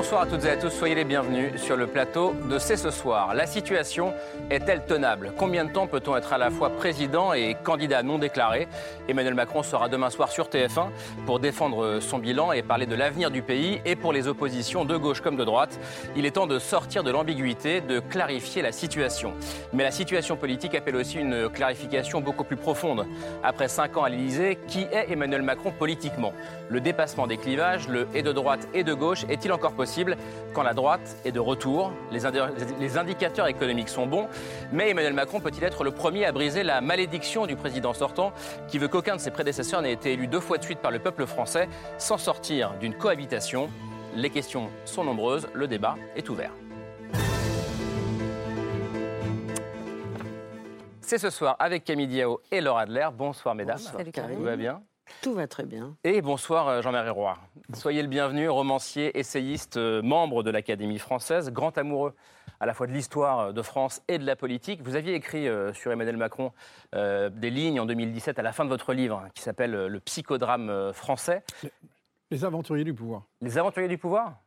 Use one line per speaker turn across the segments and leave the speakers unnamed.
Bonsoir à toutes et à tous, soyez les bienvenus sur le plateau de C'est ce soir. La situation est-elle tenable? Combien de temps peut-on être à la fois président et candidat non déclaré? Emmanuel Macron sera demain soir sur TF1 pour défendre son bilan et parler de l'avenir du pays et pour les oppositions de gauche comme de droite. Il est temps de sortir de l'ambiguïté, de clarifier la situation. Mais la situation politique appelle aussi une clarification beaucoup plus profonde. Après cinq ans à l'Élysée, qui est Emmanuel Macron politiquement? Le dépassement des clivages, le et de droite et de gauche, est-il encore possible? Quand la droite est de retour. Les, les indicateurs économiques sont bons, mais Emmanuel Macron peut-il être le premier à briser la malédiction du président sortant qui veut qu'aucun de ses prédécesseurs n'ait été élu deux fois de suite par le peuple français sans sortir d'une cohabitation? Les questions sont nombreuses, le débat est ouvert. C'est ce soir avec Camille Diao et Laura Adler. Bonsoir mesdames.
Salut
Tout va bien?
Tout va très bien.
Et bonsoir euh, Jean-Marie Roy. Soyez le bienvenu, romancier, essayiste, euh, membre de l'Académie française, grand amoureux à la fois de l'histoire euh, de France et de la politique. Vous aviez écrit sur Emmanuel Macron des lignes en 2017 à la fin de votre livre qui s'appelle Le psychodrame français.
Les aventuriers du pouvoir.
Les aventuriers du pouvoir?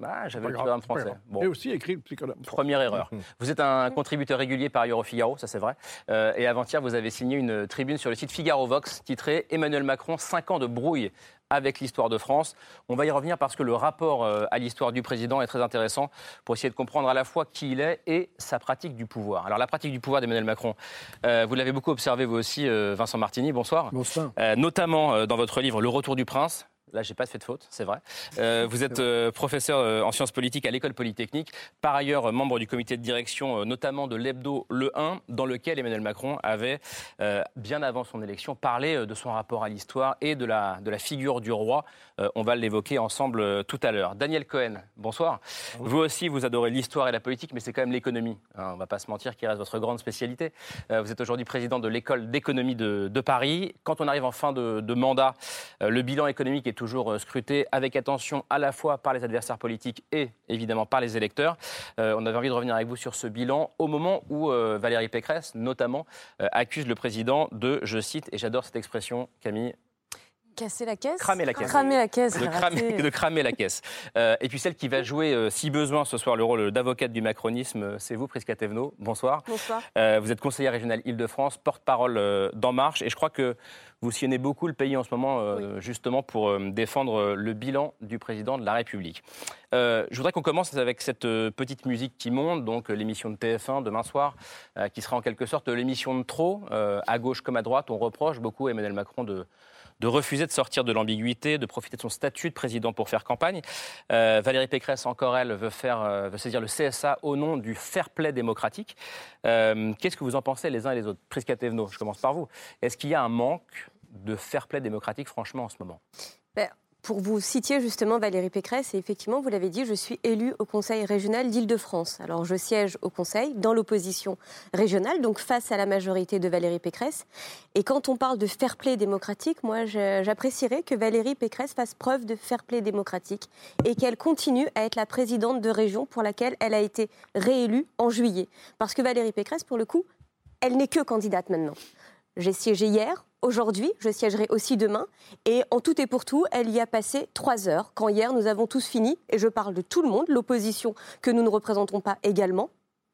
Bah, J'avais le programme français.
Et aussi écrit le psychodrame.
Première erreur. Vous êtes un contributeur régulier par ailleurs au Figaro, ça c'est vrai. Euh, et avant-hier, vous avez signé une tribune sur le site Figaro Vox titrée Emmanuel Macron, 5 ans de brouille avec l'histoire de France. On va y revenir parce que le rapport euh, à l'histoire du président est très intéressant pour essayer de comprendre à la fois qui il est et sa pratique du pouvoir. Alors la pratique du pouvoir d'Emmanuel Macron, euh, vous l'avez beaucoup observé vous aussi, Vincent Martini, bonsoir.
Bonsoir.
notamment dans votre livre Le Retour du Prince, Là, j'ai pas fait de faute, c'est vrai. Euh, vous êtes euh, professeur euh, en sciences politiques à l'école polytechnique, par ailleurs membre du comité de direction, notamment de l'hebdo Le 1, dans lequel Emmanuel Macron avait, bien avant son élection, parlé de son rapport à l'histoire et de la, de la figure du roi. on va l'évoquer ensemble tout à l'heure. Daniel Cohen, bonsoir. Vous aussi, vous adorez l'histoire et la politique, mais c'est quand même l'économie. Hein, on va pas se mentir, qui reste votre grande spécialité. vous êtes aujourd'hui président de l'école d'économie de, de, Paris. Quand on arrive en fin de, de mandat, le bilan économique est toujours euh, scruté avec attention à la fois par les adversaires politiques et évidemment par les électeurs. Euh, on avait envie de revenir avec vous sur ce bilan au moment où euh, Valérie Pécresse, notamment, accuse le président de, je cite, et j'adore cette expression, Camille,
Casser la caisse
Cramer la caisse.
Cramer la caisse.
De, cramer, de cramer, la caisse. et puis celle qui va jouer, si besoin, ce soir le rôle d'avocate du macronisme, c'est vous, Prisca Thévenot. Bonsoir.
Bonsoir.
vous êtes conseillère régionale Île-de-France, porte-parole d'En Marche. Et je crois que vous sillonnez beaucoup le pays en ce moment, euh, justement, pour euh, défendre euh, le bilan du président de la République. je voudrais qu'on commence avec cette petite musique qui monte, donc l'émission de TF1 demain soir, qui sera en quelque sorte l'émission de trop, à gauche comme à droite. On reproche beaucoup à Emmanuel Macron de, de refuser de sortir de l'ambiguïté, de profiter de son statut de président pour faire campagne. Valérie Pécresse, encore elle, veut, faire, veut saisir le CSA au nom du fair play démocratique. Qu'est-ce que vous en pensez les uns et les autres? Prisca Thévenot, je commence par vous. Est-ce qu'il y a un manque de fair play démocratique, franchement, en ce moment?
Ben, pour vous citer justement Valérie Pécresse, et effectivement, vous l'avez dit, je suis élue au Conseil régional d'Île-de-France. Alors, je siège au Conseil dans l'opposition régionale, donc face à la majorité de Valérie Pécresse. Et quand on parle de fair play démocratique, moi, j'apprécierais que Valérie Pécresse fasse preuve de fair play démocratique et qu'elle continue à être la présidente de région pour laquelle elle a été réélue en juillet. Parce que Valérie Pécresse, pour le coup, elle n'est que candidate maintenant. J'ai siégé hier, aujourd'hui, je siégerai aussi demain. Et en tout et pour tout, elle y a passé trois heures, quand hier nous avons tous fini, et je parle de tout le monde, l'opposition que nous ne représentons pas également,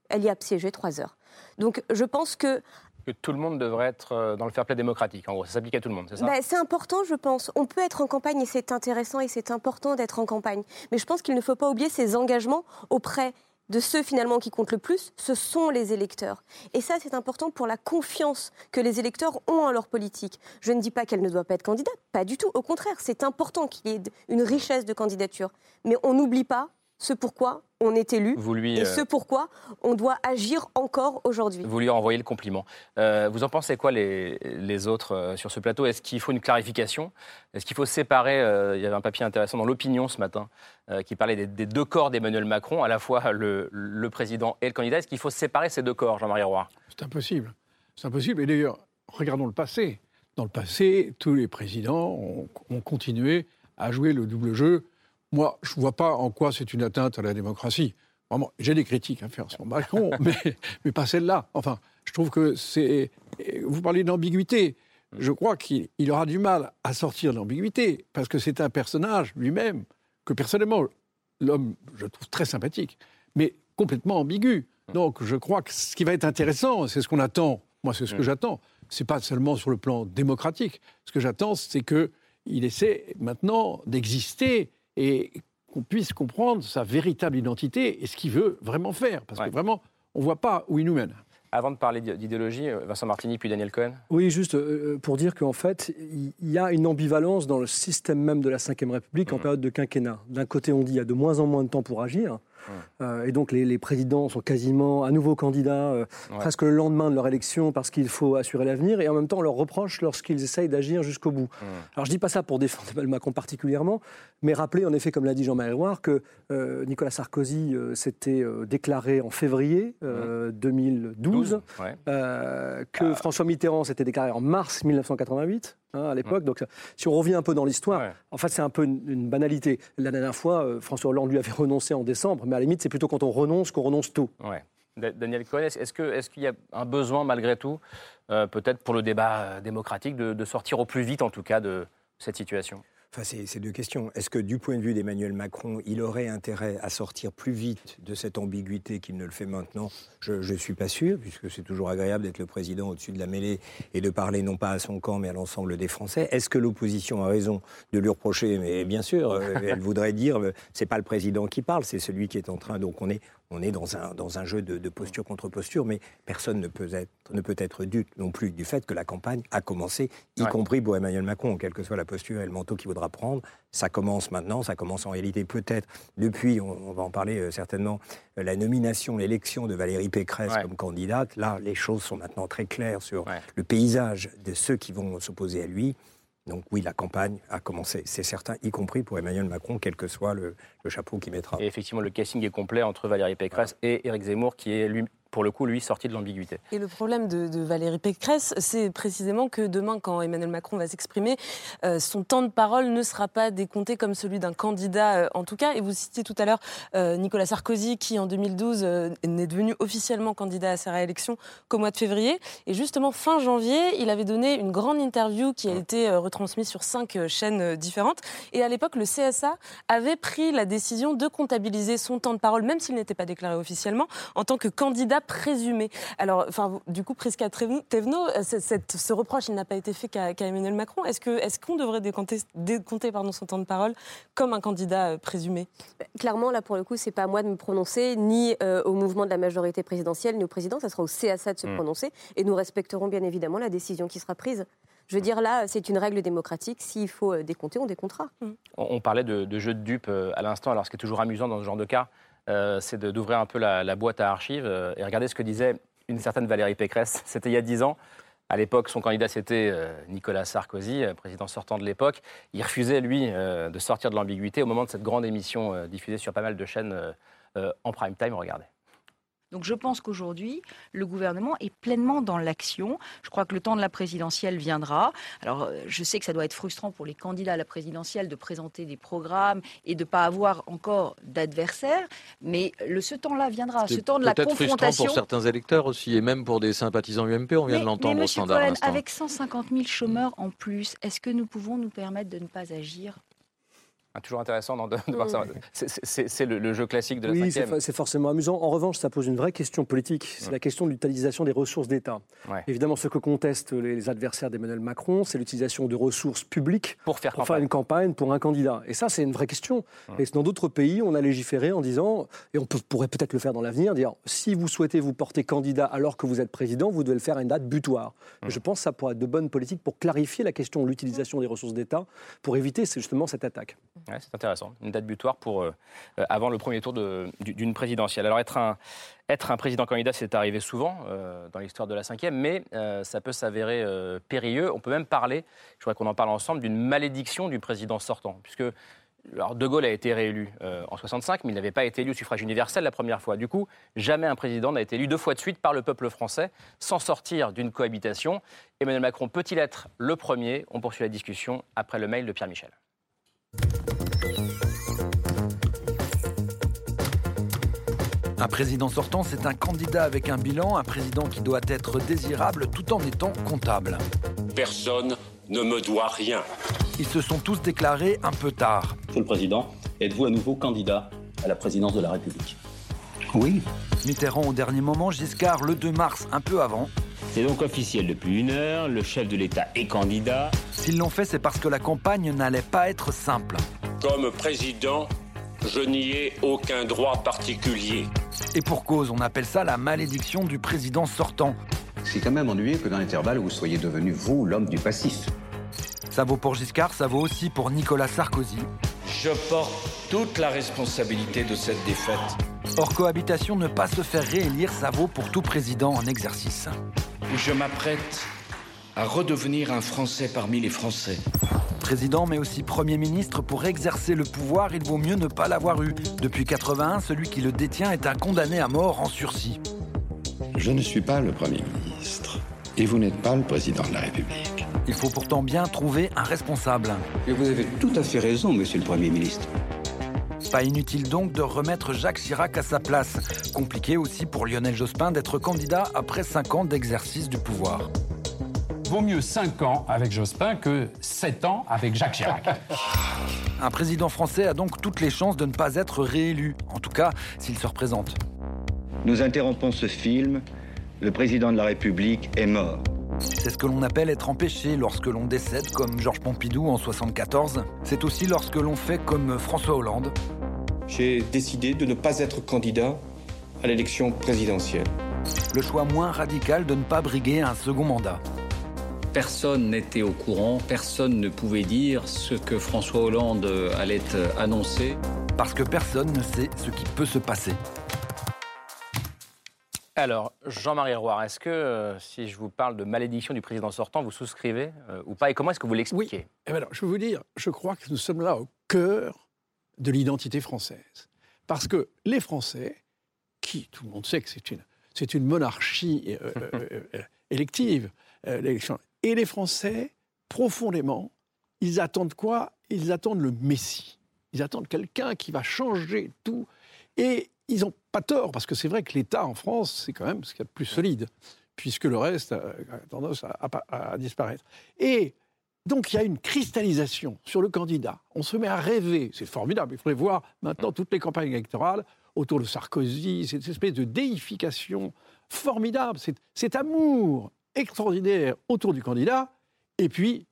elle y a siégé trois heures. Donc je pense que
que tout le monde devrait être euh, dans le fair play démocratique. En gros, ça s'applique à tout le monde, c'est ça?
Bah, C'est important, je pense. On peut être en campagne et c'est intéressant et c'est important d'être en campagne. Mais je pense qu'il ne faut pas oublier ses engagements auprès de ceux finalement qui comptent le plus, ce sont les électeurs. Et ça, c'est important pour la confiance que les électeurs ont en leur politique. Je ne dis pas qu'elle ne doit pas être candidate, pas du tout. Au contraire, c'est important qu'il y ait une richesse de candidatures. Mais on n'oublie pas ce pourquoi on est élu et ce euh, pourquoi on doit agir encore aujourd'hui.
Vous lui envoyez le compliment. Euh, vous en pensez quoi les, les autres euh, sur ce plateau? Est-ce qu'il faut une clarification? Est-ce qu'il faut séparer Il y avait un papier intéressant dans l'opinion ce matin qui parlait des, deux corps d'Emmanuel Macron, à la fois le, le, président et le candidat? Est-ce qu'il faut séparer ces deux corps, Jean-Marie Roy?
C'est impossible. C'est impossible. Et d'ailleurs, regardons le passé. Dans le passé, tous les présidents ont, ont continué à jouer le double jeu. Moi, je ne vois pas en quoi c'est une atteinte à la démocratie. Vraiment, j'ai des critiques à faire sur Macron, mais, mais pas celle-là. Enfin, je trouve que c'est. Vous parlez d'ambiguïté. Je crois qu'il aura du mal à sortir de l'ambiguïté, parce que c'est un personnage lui-même que personnellement, l'homme, je trouve très sympathique, mais complètement ambigu. Donc je crois que ce qui va être intéressant, c'est ce qu'on attend. Moi, c'est ce que j'attends. C'est pas seulement sur le plan démocratique. Ce que j'attends, c'est qu'il essaie maintenant d'exister et qu'on puisse comprendre sa véritable identité et ce qu'il veut vraiment faire. Parce que vraiment, on ne voit pas où il nous mène.
Avant de parler d'idéologie, euh, Vincent Martini puis Daniel Cohen.
Oui, juste euh, pour dire qu'en fait, il y a une ambivalence dans le système même de la Ve République en mmh. période de quinquennat. D'un côté, on dit qu'il y a de moins en moins de temps pour agir. Euh, et donc les, présidents sont quasiment à nouveau candidats euh, presque le lendemain de leur élection parce qu'il faut assurer l'avenir. Et en même temps, on leur reproche lorsqu'ils essayent d'agir jusqu'au bout. Alors je dis pas ça pour défendre Emmanuel Macron particulièrement, mais rappeler en effet, comme l'a dit Jean-Marie Loire, que euh, Nicolas Sarkozy s'était déclaré en février 2012, que François Mitterrand s'était déclaré en mars 1988. Hein, à l'époque. Donc, si on revient un peu dans l'histoire, en fait, c'est un peu une, banalité. La dernière fois, François Hollande lui avait renoncé en décembre, mais à la limite, c'est plutôt quand on renonce qu'on renonce.
Ouais. Daniel Cohen, est-ce qu'il y a un besoin, malgré tout, euh, peut-être pour le débat euh, démocratique, de, sortir au plus vite, en tout cas, de cette situation?
Enfin, c'est deux questions. Est-ce que du point de vue d'Emmanuel Macron, il aurait intérêt à sortir plus vite de cette ambiguïté qu'il ne le fait maintenant? Je ne suis pas sûr, puisque c'est toujours agréable d'être le président au-dessus de la mêlée et de parler non pas à son camp, mais à l'ensemble des Français. Est-ce que l'opposition a raison de lui reprocher? Mais bien sûr, euh, elle voudrait dire, euh, c'est pas le président qui parle, c'est celui qui est en train. Donc on est, on est dans un, dans un jeu de, posture contre posture, mais personne ne peut être, ne peut être dupe non plus du fait que la campagne a commencé, y compris pour Emmanuel Macron, quelle que soit la posture et le manteau qu'il voudra prendre. Ça commence maintenant, ça commence en réalité peut-être depuis, on, va en parler euh, certainement, euh, la nomination, l'élection de Valérie Pécresse comme candidate. Là, les choses sont maintenant très claires sur le paysage de ceux qui vont s'opposer à lui. Donc oui, la campagne a commencé, c'est certain, y compris pour Emmanuel Macron, quel que soit le, chapeau qu'il mettra.
Et effectivement, le casting est complet entre Valérie Pécresse et Éric Zemmour, qui est lui pour le coup, lui, sorti de l'ambiguïté.
Et le problème de, Valérie Pécresse, c'est précisément que demain, quand Emmanuel Macron va s'exprimer, euh, son temps de parole ne sera pas décompté comme celui d'un candidat, euh, en tout cas. Et vous citiez tout à l'heure euh, Nicolas Sarkozy, qui en 2012 n'est devenu officiellement candidat à sa réélection qu'au mois de février. Et justement, fin janvier, il avait donné une grande interview qui a été retransmise sur cinq chaînes différentes. Et à l'époque, le CSA avait pris la décision de comptabiliser son temps de parole, même s'il n'était pas déclaré officiellement, en tant que candidat présumé. Alors, enfin, du coup, Prisca Thévenot, euh, ce reproche, il n'a pas été fait qu'à Emmanuel Macron. Est-ce qu'on est devrait décompter, décompter pardon, son temps de parole comme un candidat euh, présumé?
Clairement, là, pour le coup, c'est pas à moi de me prononcer, ni euh, au mouvement de la majorité présidentielle, ni au président. Ça sera au CSA de se hmm. prononcer. Et nous respecterons bien évidemment la décision qui sera prise. Je veux dire, là, c'est une règle démocratique. S'il faut décompter, on décomptera.
Hmm. On, parlait de, de jeu de dupes à l'instant. Alors, ce qui est toujours amusant dans ce genre de cas, euh, c'est d'ouvrir un peu la, boîte à archives euh, et regarder ce que disait une certaine Valérie Pécresse. C'était il y a dix ans. À l'époque, son candidat, c'était euh, Nicolas Sarkozy, président sortant de l'époque. Il refusait, lui, de sortir de l'ambiguïté au moment de cette grande émission diffusée sur pas mal de chaînes en prime time. Regardez.
Donc je pense qu'aujourd'hui, le gouvernement est pleinement dans l'action. Je crois que le temps de la présidentielle viendra. Alors euh, je sais que ça doit être frustrant pour les candidats à la présidentielle de présenter des programmes et de ne pas avoir encore d'adversaires, mais le, ce temps-là viendra, ce temps de la confrontation.
Peut-être frustrant pour certains électeurs aussi, et même pour des sympathisants UMP, on vient de l'entendre au standard. Cohen,
avec 150 000 chômeurs en plus, est-ce que nous pouvons nous permettre de ne pas agir
ah, toujours intéressant de, voir ça. C'est le, jeu classique de la
Oui, c'est forcément amusant. En revanche, ça pose une vraie question politique. C'est la question de l'utilisation des ressources d'État. Évidemment, ce que contestent les adversaires d'Emmanuel Macron, c'est l'utilisation de ressources publiques
pour faire,
faire une campagne pour un candidat. Et ça, c'est une vraie question. Et dans d'autres pays, on a légiféré en disant, et on pourrait peut-être le faire dans l'avenir, dire si vous souhaitez vous porter candidat alors que vous êtes président, vous devez le faire à une date butoir. Je pense que ça pourrait être de bonnes politiques pour clarifier la question de l'utilisation des ressources d'État, pour éviter justement cette attaque
c'est intéressant. Une date butoir pour euh, euh, avant le premier tour d'une présidentielle. Alors être un, être un président candidat, c'est arrivé souvent euh, dans l'histoire de la cinquième, mais ça peut s'avérer périlleux. On peut même parler, je voudrais qu'on en parle ensemble, d'une malédiction du président sortant, puisque De Gaulle a été réélu en 65, mais il n'avait pas été élu au suffrage universel la première fois. Du coup, jamais un président n'a été élu deux fois de suite par le peuple français sans sortir d'une cohabitation. Emmanuel Macron peut-il être le premier? On poursuit la discussion après le mail de Pierre Michel.
Un président sortant, c'est un candidat avec un bilan, un président qui doit être désirable tout en étant comptable.
Personne ne me doit rien.
Ils se sont tous déclarés un peu tard.
Monsieur le Président, êtes-vous à nouveau candidat à la présidence de la République?
Oui.
Mitterrand au dernier moment, Giscard le 2 mars, un peu avant.
C'est donc officiel depuis une heure, le chef de l'État est candidat.
S'ils l'ont fait, c'est parce que la campagne n'allait pas être simple.
Comme président, je n'y ai aucun droit particulier.
Et pour cause, on appelle ça la malédiction du président sortant.
C'est quand même ennuyeux que dans l'intervalle, vous soyez devenu, vous, l'homme du passif.
Ça vaut pour Giscard, ça vaut aussi pour Nicolas Sarkozy.
Je porte toute la responsabilité de cette défaite.
Hors cohabitation, ne pas se faire réélire, ça vaut pour tout président en exercice.
Je m'apprête à redevenir un Français parmi les Français.
Président, mais aussi Premier ministre, pour exercer le pouvoir, il vaut mieux ne pas l'avoir eu. Depuis 81, celui qui le détient est un condamné à mort en sursis.
Je ne suis pas le Premier ministre. Et vous n'êtes pas le président de la République.
Il faut pourtant bien trouver un responsable.
Et vous avez tout à fait raison, monsieur le Premier ministre.
Pas inutile donc de remettre Jacques Chirac à sa place. Compliqué aussi pour Lionel Jospin d'être candidat après 5 ans d'exercice du pouvoir.
Vaut mieux 5 ans avec Jospin que 7 ans avec Jacques Chirac.
Un président français a donc toutes les chances de ne pas être réélu, en tout cas s'il se représente.
Nous interrompons ce film. Le président de la République est mort.
C'est ce que l'on appelle être empêché lorsque l'on décède, comme Georges Pompidou en 74. C'est aussi lorsque l'on fait comme François Hollande.
J'ai décidé de ne pas être candidat à l'élection présidentielle.
Le choix moins radical de ne pas briguer un second mandat.
Personne n'était au courant, personne ne pouvait dire ce que François Hollande allait annoncer.
Parce que personne ne sait ce qui peut se passer.
Alors, Jean-Marie Roy, est-ce que euh, si je vous parle de malédiction du président sortant, vous souscrivez euh, ou pas? Et comment est-ce que vous l'expliquez?
Oui. Eh alors, Je veux vous dire, je crois que nous sommes là au cœur de l'identité française. Parce que les Français, qui, tout le monde sait que c'est une, une monarchie euh, élective, l'élection, et les Français, profondément, ils attendent quoi? Ils attendent le Messie. Ils attendent quelqu'un qui va changer tout. Et ils n'ont pas tort, parce que c'est vrai que l'État en France, c'est quand même ce qu'il y a de plus solide, puisque le reste a, tendance à, disparaître. Et donc il y a une cristallisation sur le candidat. On se met à rêver, c'est formidable. Il faudrait voir maintenant toutes les campagnes électorales autour de Sarkozy, cette espèce de déification formidable, cet amour extraordinaire autour du candidat. Et puis,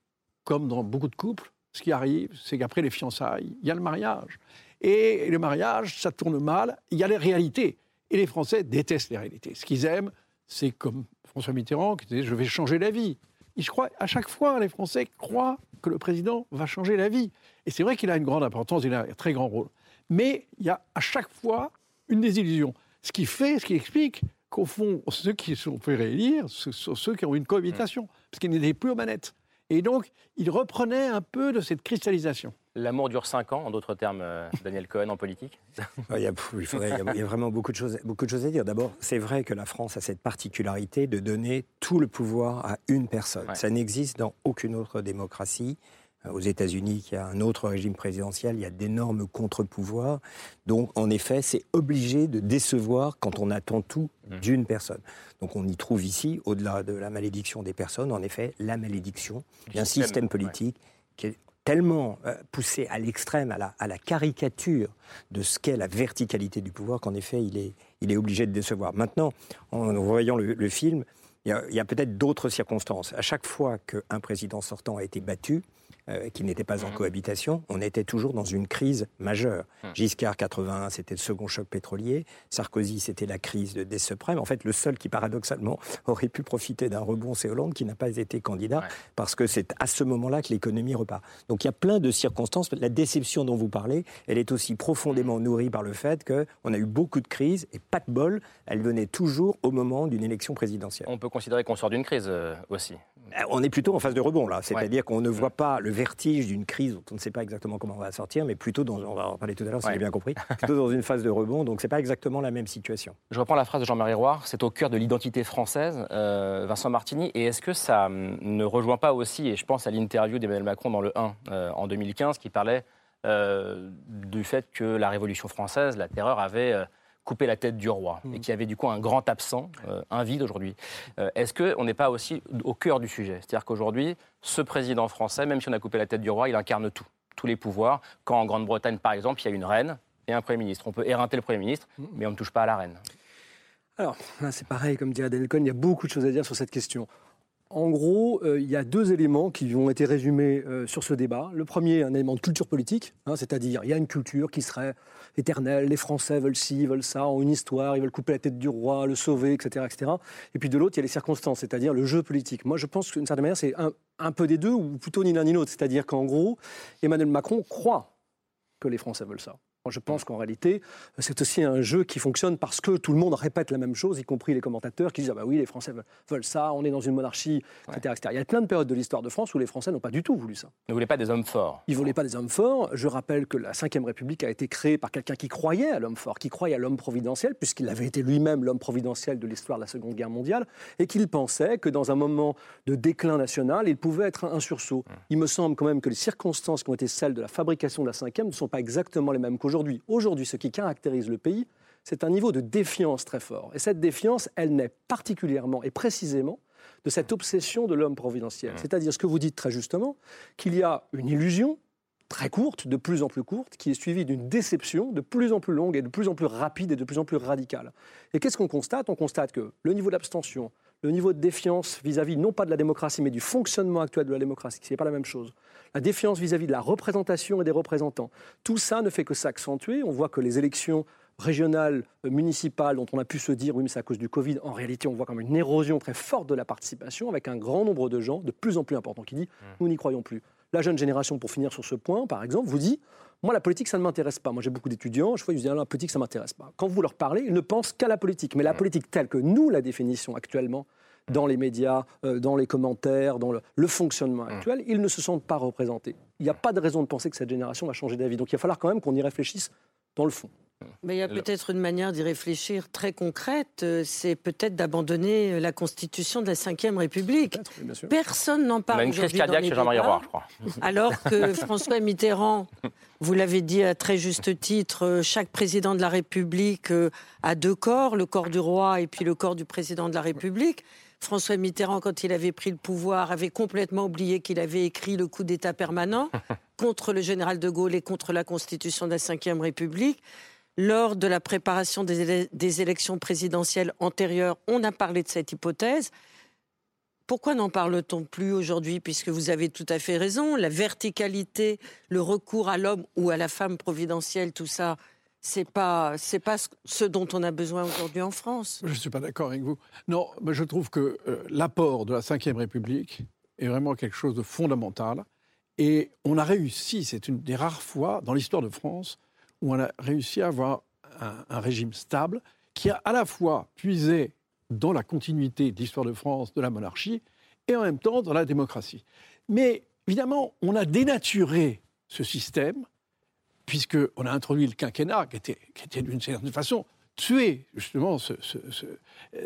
comme dans beaucoup de couples, ce qui arrive, c'est qu'après les fiançailles, il y a le mariage. Et le mariage, ça tourne mal. Il y a les réalités. Et les Français détestent les réalités. Ce qu'ils aiment, c'est comme François Mitterrand qui disait Je vais changer la vie. Je crois, à chaque fois, les Français croient que le président va changer la vie. Et c'est vrai qu'il a une grande importance, il a un très grand rôle. Mais il y a à chaque fois une désillusion. Ce qui fait, ce qui explique qu'au fond, ceux qui sont fait réélire, ce sont ceux qui ont une cohabitation, parce qu'ils n'étaient plus aux manettes. Et donc, il reprenait un peu de cette cristallisation.
L'amour dure cinq ans, en d'autres termes, euh, Daniel Cohen en politique
il, y a, il, y a, vraiment beaucoup de, choses, beaucoup de choses à dire. D'abord, c'est vrai que la France a cette particularité de donner tout le pouvoir à une personne. Ça n'existe dans aucune autre démocratie. Euh, aux États-Unis, qui a un autre régime présidentiel, il y a d'énormes contre-pouvoirs. Donc, en effet, c'est obligé de décevoir quand on attend tout mmh. d'une personne. Donc, on y trouve ici, au-delà de la malédiction des personnes, en effet, la malédiction d'un système politique qui est tellement euh, poussé à l'extrême, à la, caricature de ce qu'est la verticalité du pouvoir, qu'en effet, il est, il est obligé de décevoir. Maintenant, en voyant le, film, il y a, a peut-être d'autres circonstances. À chaque fois qu'un président sortant a été battu, euh, qui n'était pas en mmh. cohabitation, on était toujours dans une crise majeure. Mmh. Giscard 81, c'était le second choc pétrolier. Sarkozy, c'était la crise des suprêmes. En fait, le seul qui paradoxalement aurait pu profiter d'un rebond, c'est Hollande, qui n'a pas été candidat, parce que c'est à ce moment-là que l'économie repart. Donc il y a plein de circonstances. La déception dont vous parlez, elle est aussi profondément nourrie par le fait qu'on a eu beaucoup de crises et pas de bol, elle venait toujours au moment d'une élection présidentielle.
On peut considérer qu'on sort d'une crise euh, aussi.
Euh, on est plutôt en phase de rebond là, c'est-à-dire qu'on ne voit pas le vertige d'une crise dont on ne sait pas exactement comment on va sortir, mais plutôt dans, on va en parler tout à l'heure si j'ai bien compris, plutôt dans une phase de rebond, donc c'est pas exactement la même situation.
Je reprends la phrase de Jean-Marie Roy, c'est au cœur de l'identité française, euh, Vincent Martini, et est-ce que ça hum, ne rejoint pas aussi, et je pense à l'interview d'Emmanuel Macron dans le 1 euh, en 2015 qui parlait du fait que la Révolution française, la terreur, avait coupé la tête du roi et qui avait du coup un grand absent, un vide aujourd'hui. Est-ce qu'on n'est pas aussi au cœur du sujet? C'est-à-dire qu'aujourd'hui, ce président français, même si on a coupé la tête du roi, il incarne tout, tous les pouvoirs. Quand en Grande-Bretagne, par exemple, il y a une reine et un Premier ministre. On peut éreinter le Premier ministre, mais on ne touche pas à la reine.
Alors, c'est pareil, comme dirait Daniel Cohn, il y a beaucoup de choses à dire sur cette question. En gros, euh, il y a deux éléments qui ont été résumés euh, sur ce débat. Le premier, un élément de culture politique, hein, c'est-à-dire il y a une culture qui serait éternelle, les Français veulent ci, veulent ça, ont une histoire, ils veulent couper la tête du roi, le sauver, etc. etc. Et puis de l'autre, il y a les circonstances, c'est-à-dire le jeu politique. Moi, je pense qu'une certaine manière, c'est un, un peu des deux, ou plutôt ni l'un ni l'autre. C'est-à-dire qu'en gros, Emmanuel Macron croit que les Français veulent ça. Je pense qu'en réalité, c'est aussi un jeu qui fonctionne parce que tout le monde répète la même chose, y compris les commentateurs qui disent ah bah oui, les Français veulent ça, on est dans une monarchie, etc., Il y a plein de périodes de l'histoire de France où les Français n'ont pas du tout voulu ça.
Ils ne voulaient pas des hommes forts.
Ils ne voulaient pas des hommes forts. Je rappelle que la Ve République a été créée par quelqu'un qui croyait à l'homme fort, qui croyait à l'homme providentiel, puisqu'il avait été lui-même l'homme providentiel de l'histoire de la Seconde Guerre mondiale, et qu'il pensait que dans un moment de déclin national, il pouvait être un sursaut. Il me semble quand même que les circonstances qui ont été celles de la fabrication de la Ve ne sont pas exactement les mêmes qu'aujourd'hui. Aujourd'hui, ce qui caractérise le pays, c'est un niveau de défiance très fort. Et cette défiance, elle naît particulièrement et précisément de cette obsession de l'homme providentiel. Mmh. C'est-à-dire ce que vous dites très justement, qu'il y a une illusion très courte, de plus en plus courte, qui est suivie d'une déception de plus en plus longue et de plus en plus rapide et de plus en plus radicale. Et qu'est-ce qu'on constate? On constate que le niveau d'abstention, le niveau de défiance vis-à-vis non pas de la démocratie, mais du fonctionnement actuel de la démocratie, ce n'est pas la même chose. La défiance vis-à-vis de la représentation et des représentants. Tout ça ne fait que s'accentuer. On voit que les élections régionales, euh, municipales, dont on a pu se dire, oui, mais c'est à cause du Covid, en réalité, on voit quand même une érosion très forte de la participation, avec un grand nombre de gens, de plus en plus importants, qui disent, mmh. nous n'y croyons plus. La jeune génération, pour finir sur ce point, par exemple, vous dit, moi, la politique, ça ne m'intéresse pas. Moi, j'ai beaucoup d'étudiants, je vois, ils disent, ah, la politique, ça ne m'intéresse pas. Quand vous leur parlez, ils ne pensent qu'à la politique. Mais la mmh. politique telle que nous la définissons actuellement, dans les médias, euh, dans les commentaires, dans le, fonctionnement mmh. actuel, ils ne se sentent pas représentés. Il n'y a pas de raison de penser que cette génération va changer d'avis. Donc il va falloir quand même qu'on y réfléchisse dans le fond.
Mais il y a peut-être une manière d'y réfléchir très concrète, euh, c'est peut-être d'abandonner la Constitution de la Ve République. Personne n'en parle.
On a une crise cardiaque chez Jean-Marie Roy, je crois.
Alors que François Mitterrand, vous l'avez dit à très juste titre, euh, chaque président de la République a deux corps, le corps du roi et puis le corps du président de la République. François Mitterrand, quand il avait pris le pouvoir, avait complètement oublié qu'il avait écrit le coup d'État permanent contre le général de Gaulle et contre la Constitution de la Ve République. Lors de la préparation des, des élections présidentielles antérieures, on a parlé de cette hypothèse. Pourquoi n'en parle-t-on plus aujourd'hui Puisque vous avez tout à fait raison, la verticalité, le recours à l'homme ou à la femme providentielle, tout ça, c'est pas c'est pas ce dont on a besoin aujourd'hui en France.
Je ne suis pas d'accord avec vous. Non, mais je trouve que euh, l'apport de la Ve République est vraiment quelque chose de fondamental. Et on a réussi, c'est une des rares fois dans l'histoire de France où on a réussi à avoir un, un, régime stable qui a à la fois puisé dans la continuité de l'histoire de France, de la monarchie, et en même temps dans la démocratie. Mais évidemment, on a dénaturé ce système puisqu'on a introduit le quinquennat, qui était, d'une certaine façon tué justement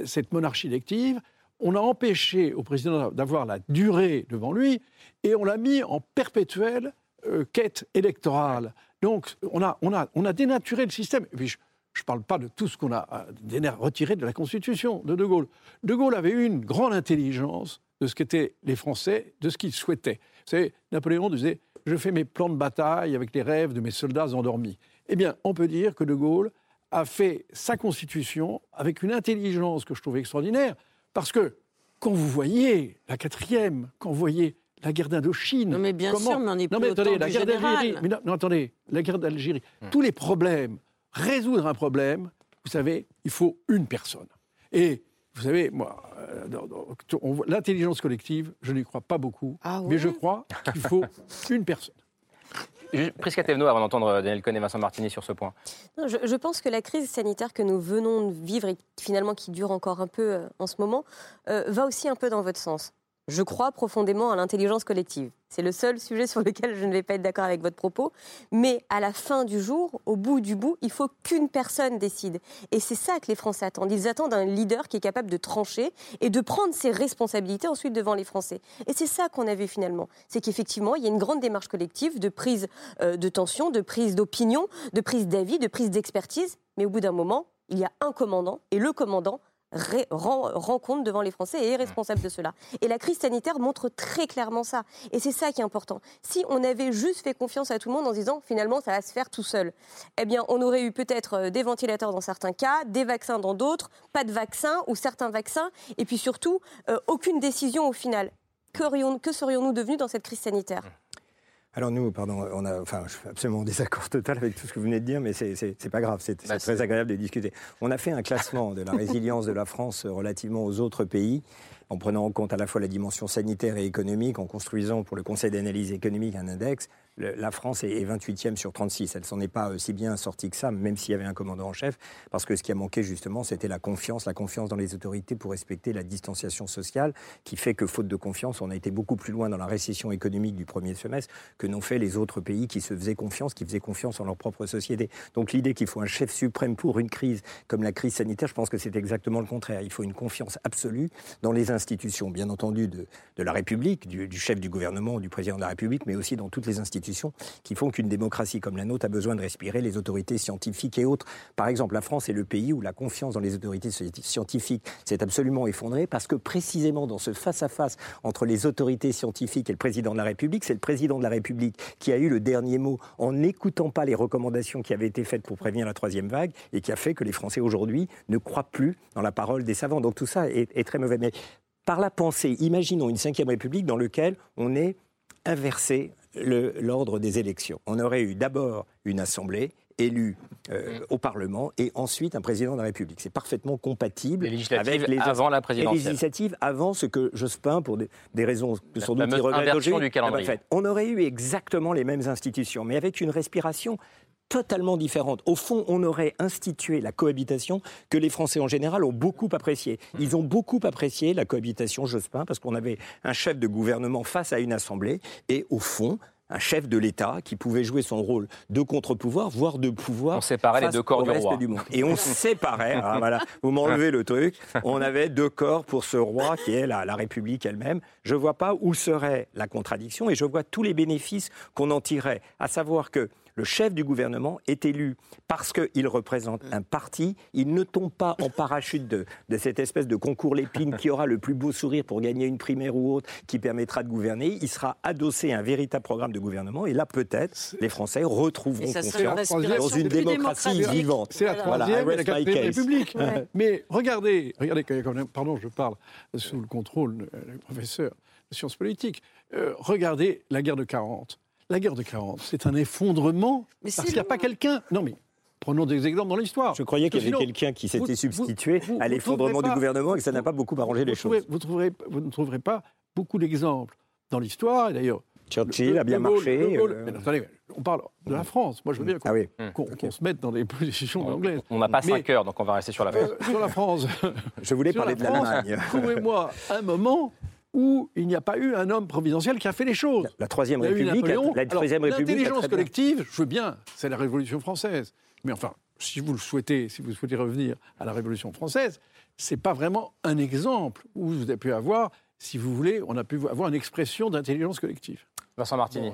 cette monarchie élective. On a empêché au président d'avoir la durée devant lui et on l'a mis en perpétuelle euh, quête électorale. Donc on a, dénaturé le système. Et puis je ne parle pas de tout ce qu'on a euh, retiré de la Constitution de De Gaulle. De Gaulle avait eu une grande intelligence de ce qu'étaient les Français, de ce qu'ils souhaitaient. C'est Napoléon disait je fais mes plans de bataille avec les rêves de mes soldats endormis. Eh bien, on peut dire que De Gaulle a fait sa constitution avec une intelligence que je trouve extraordinaire, parce que quand vous voyez la quatrième, quand vous voyez la guerre d'Indochine...
Non mais bien sûr, mais on est non, mais attendez, la guerre d'Algérie,
non, attendez, la guerre d'Algérie, hmm. tous les problèmes, résoudre un problème, vous savez, il faut une personne. Et vous savez, moi, l'intelligence collective, je n'y crois pas beaucoup, ah mais je crois qu'il faut une personne.
Prisca Thévenot, avant d'entendre Daniel Cohn et Vincent Martini sur ce point.
je, pense que la crise sanitaire que nous venons de vivre et finalement qui dure encore un peu euh, en ce moment, euh, va aussi un peu dans votre sens. Je crois profondément à l'intelligence collective. C'est le seul sujet sur lequel je ne vais pas être d'accord avec votre propos. Mais à la fin du jour, au bout du bout, il faut qu'une personne décide. Et c'est ça que les Français attendent. Ils attendent un leader qui est capable de trancher et de prendre ses responsabilités ensuite devant les Français. Et c'est ça qu'on a vu finalement. C'est qu'effectivement, il y a une grande démarche collective de prise euh, de tension, de prise d'opinion, de prise d'avis, de prise d'expertise. Mais au bout d'un moment, il y a un commandant et le commandant rend, compte devant les Français et est responsable de cela. Et la crise sanitaire montre très clairement ça. Et c'est ça qui est important. Si on avait juste fait confiance à tout le monde en disant finalement ça va se faire tout seul, eh bien on aurait eu peut-être euh, des ventilateurs dans certains cas, des vaccins dans d'autres, pas de vaccins ou certains vaccins, et puis surtout euh, aucune décision au final. Que, serions-nous devenus dans cette crise sanitaire?
Alors nous, pardon, on a, enfin, je suis absolument en désaccord total avec tout ce que vous venez de dire, mais c'est pas grave, c'est bah, très agréable de discuter. On a fait un classement de la résilience de la France relativement aux autres pays en prenant en compte à la fois la dimension sanitaire et économique, en construisant pour le Conseil d'analyse économique un index, la France est 28e sur 36. Elle s'en est pas si bien sortie que ça, même s'il y avait un commandant en chef, parce que ce qui a manqué justement, c'était la confiance, la confiance dans les autorités pour respecter la distanciation sociale, qui fait que faute de confiance, on a été beaucoup plus loin dans la récession économique du premier semestre que n'ont fait les autres pays qui se faisaient confiance, qui faisaient confiance en leur propre société. Donc l'idée qu'il faut un chef suprême pour une crise comme la crise sanitaire, je pense que c'est exactement le contraire. Il faut une confiance absolue dans les bien entendu, de, la République, du, chef du gouvernement, du président de la République, mais aussi dans toutes les institutions qui font qu'une démocratie comme la nôtre a besoin de respirer les autorités scientifiques et autres. Par exemple, la France est le pays où la confiance dans les autorités scientifiques s'est absolument effondrée parce que précisément dans ce face-à-face entre les autorités scientifiques et le président de la République, c'est le président de la République qui a eu le dernier mot en n'écoutant pas les recommandations qui avaient été faites pour prévenir la troisième vague et qui a fait que les Français aujourd'hui ne croient plus dans la parole des savants. Donc tout ça est, est très mauvais. Mais par la pensée, imaginons une cinquième république dans laquelle on est inversé l'ordre des élections. On aurait eu d'abord une assemblée élue euh, au Parlement et ensuite un président de la République. C'est parfaitement compatible
avec les avant la présidentielle.
Les initiatives avant ce que Jospin, pour des, raisons que sans doute il regrette
du calendrier.
On aurait eu exactement les mêmes institutions, mais avec une respiration totalement différente. Au fond, on aurait institué la cohabitation que les Français en général ont beaucoup appréciée. Ils ont beaucoup apprécié la cohabitation Jospin parce qu'on avait un chef de gouvernement face à une assemblée et au fond, un chef de l'État qui pouvait jouer son rôle de contre-pouvoir, voire de pouvoir.
On séparait les deux corps du roi.
Du monde. Et on séparait, ah, voilà, vous m'enlevez le truc, on avait deux corps pour ce roi qui est la, la République elle-même. Je ne vois pas où serait la contradiction et je vois tous les bénéfices qu'on en tirerait, à savoir que le chef du gouvernement est élu parce qu'il représente un parti. Il ne tombe pas en parachute de, cette espèce de concours l'épine qui aura le plus beau sourire pour gagner une primaire ou autre qui permettra de gouverner. Il sera adossé à un véritable programme de gouvernement et là, peut-être, les Français retrouveront confiance dans une démocratie vivante.
C'est la troisième et la quatrième République. Mais regardez, regardez, pardon, je parle sous le contrôle du professeur de sciences politiques. Euh, regardez la guerre de 40 la guerre de 40, c'est un effondrement parce qu'il n'y a pas quelqu'un. Non, mais Prenons des exemples dans l'histoire.
Je croyais qu'il y avait quelqu'un qui s'était substitué à l'effondrement du gouvernement et que ça n'a pas beaucoup arrangé les choses.
vous, trouverez, vous ne trouverez pas beaucoup d'exemples dans l'histoire, et d'ailleurs.
Churchill a bien marché.
Euh. attendez, on parle de la France. Moi, je veux bien qu'on ah se mette dans des positions anglaises.
On n'a pas cinq heures, donc on va rester sur la France.
Euh, sur la France.
je voulais parler de l'Allemagne.
Trouvez-moi un moment où il n'y a pas eu un homme providentiel qui a fait les choses.
La, Troisième République, la, Troisième République.
L'intelligence collective, je veux bien, c'est la Révolution française. Mais enfin, si vous le souhaitez, si vous souhaitez revenir à la Révolution française, c'est pas vraiment un exemple où vous avez pu avoir, si vous voulez, on a pu avoir une expression d'intelligence collective.
Vincent Martini.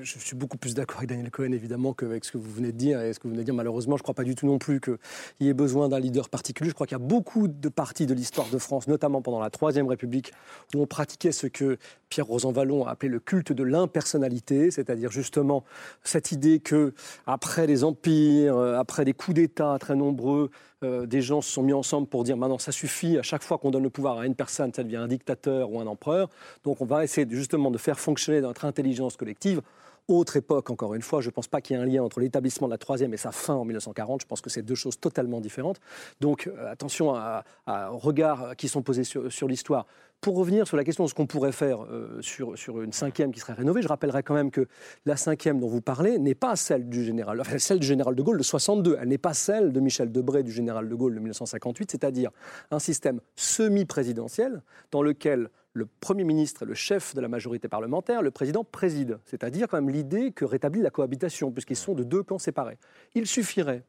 je suis beaucoup plus d'accord avec Daniel Cohen, évidemment, qu'avec ce que vous venez de dire. Et ce que vous venez de dire, malheureusement, je ne crois pas du tout non plus qu'il y ait besoin d'un leader particulier. Je crois qu'il y a beaucoup de parties de l'histoire de France, notamment pendant la Troisième République, où on pratiquait ce que Pierre Rosanvallon a appelé le culte de l'impersonnalité, c'est-à-dire justement cette idée que, après les empires, euh, après des coups d'État très nombreux, euh, des gens se sont mis ensemble pour dire maintenant ça suffit, à chaque fois qu'on donne le pouvoir à une personne, ça devient un dictateur ou un empereur. Donc on va essayer justement de faire fonctionner notre intelligence collective. Autre époque, encore une fois, je ne pense pas qu'il y ait un lien entre l'établissement de la troisième et sa fin en 1940. Je pense que c'est deux choses totalement différentes. Donc euh, attention à, aux regards qui sont posés sur l'histoire. Pour revenir sur la question de ce qu'on pourrait faire euh, sur, sur une cinquième qui serait rénovée, je rappellerai quand même que la cinquième dont vous parlez n'est pas celle du général, enfin, celle du général de Gaulle de 62. Elle n'est pas celle de Michel Debré du général de Gaulle de 1958, c'est-à-dire un système semi-présidentiel dans lequel le Premier ministre est le chef de la majorité parlementaire, le président préside. C'est-à-dire quand même l'idée que rétablit la cohabitation, puisqu'ils sont de deux camps séparés. Il suffirait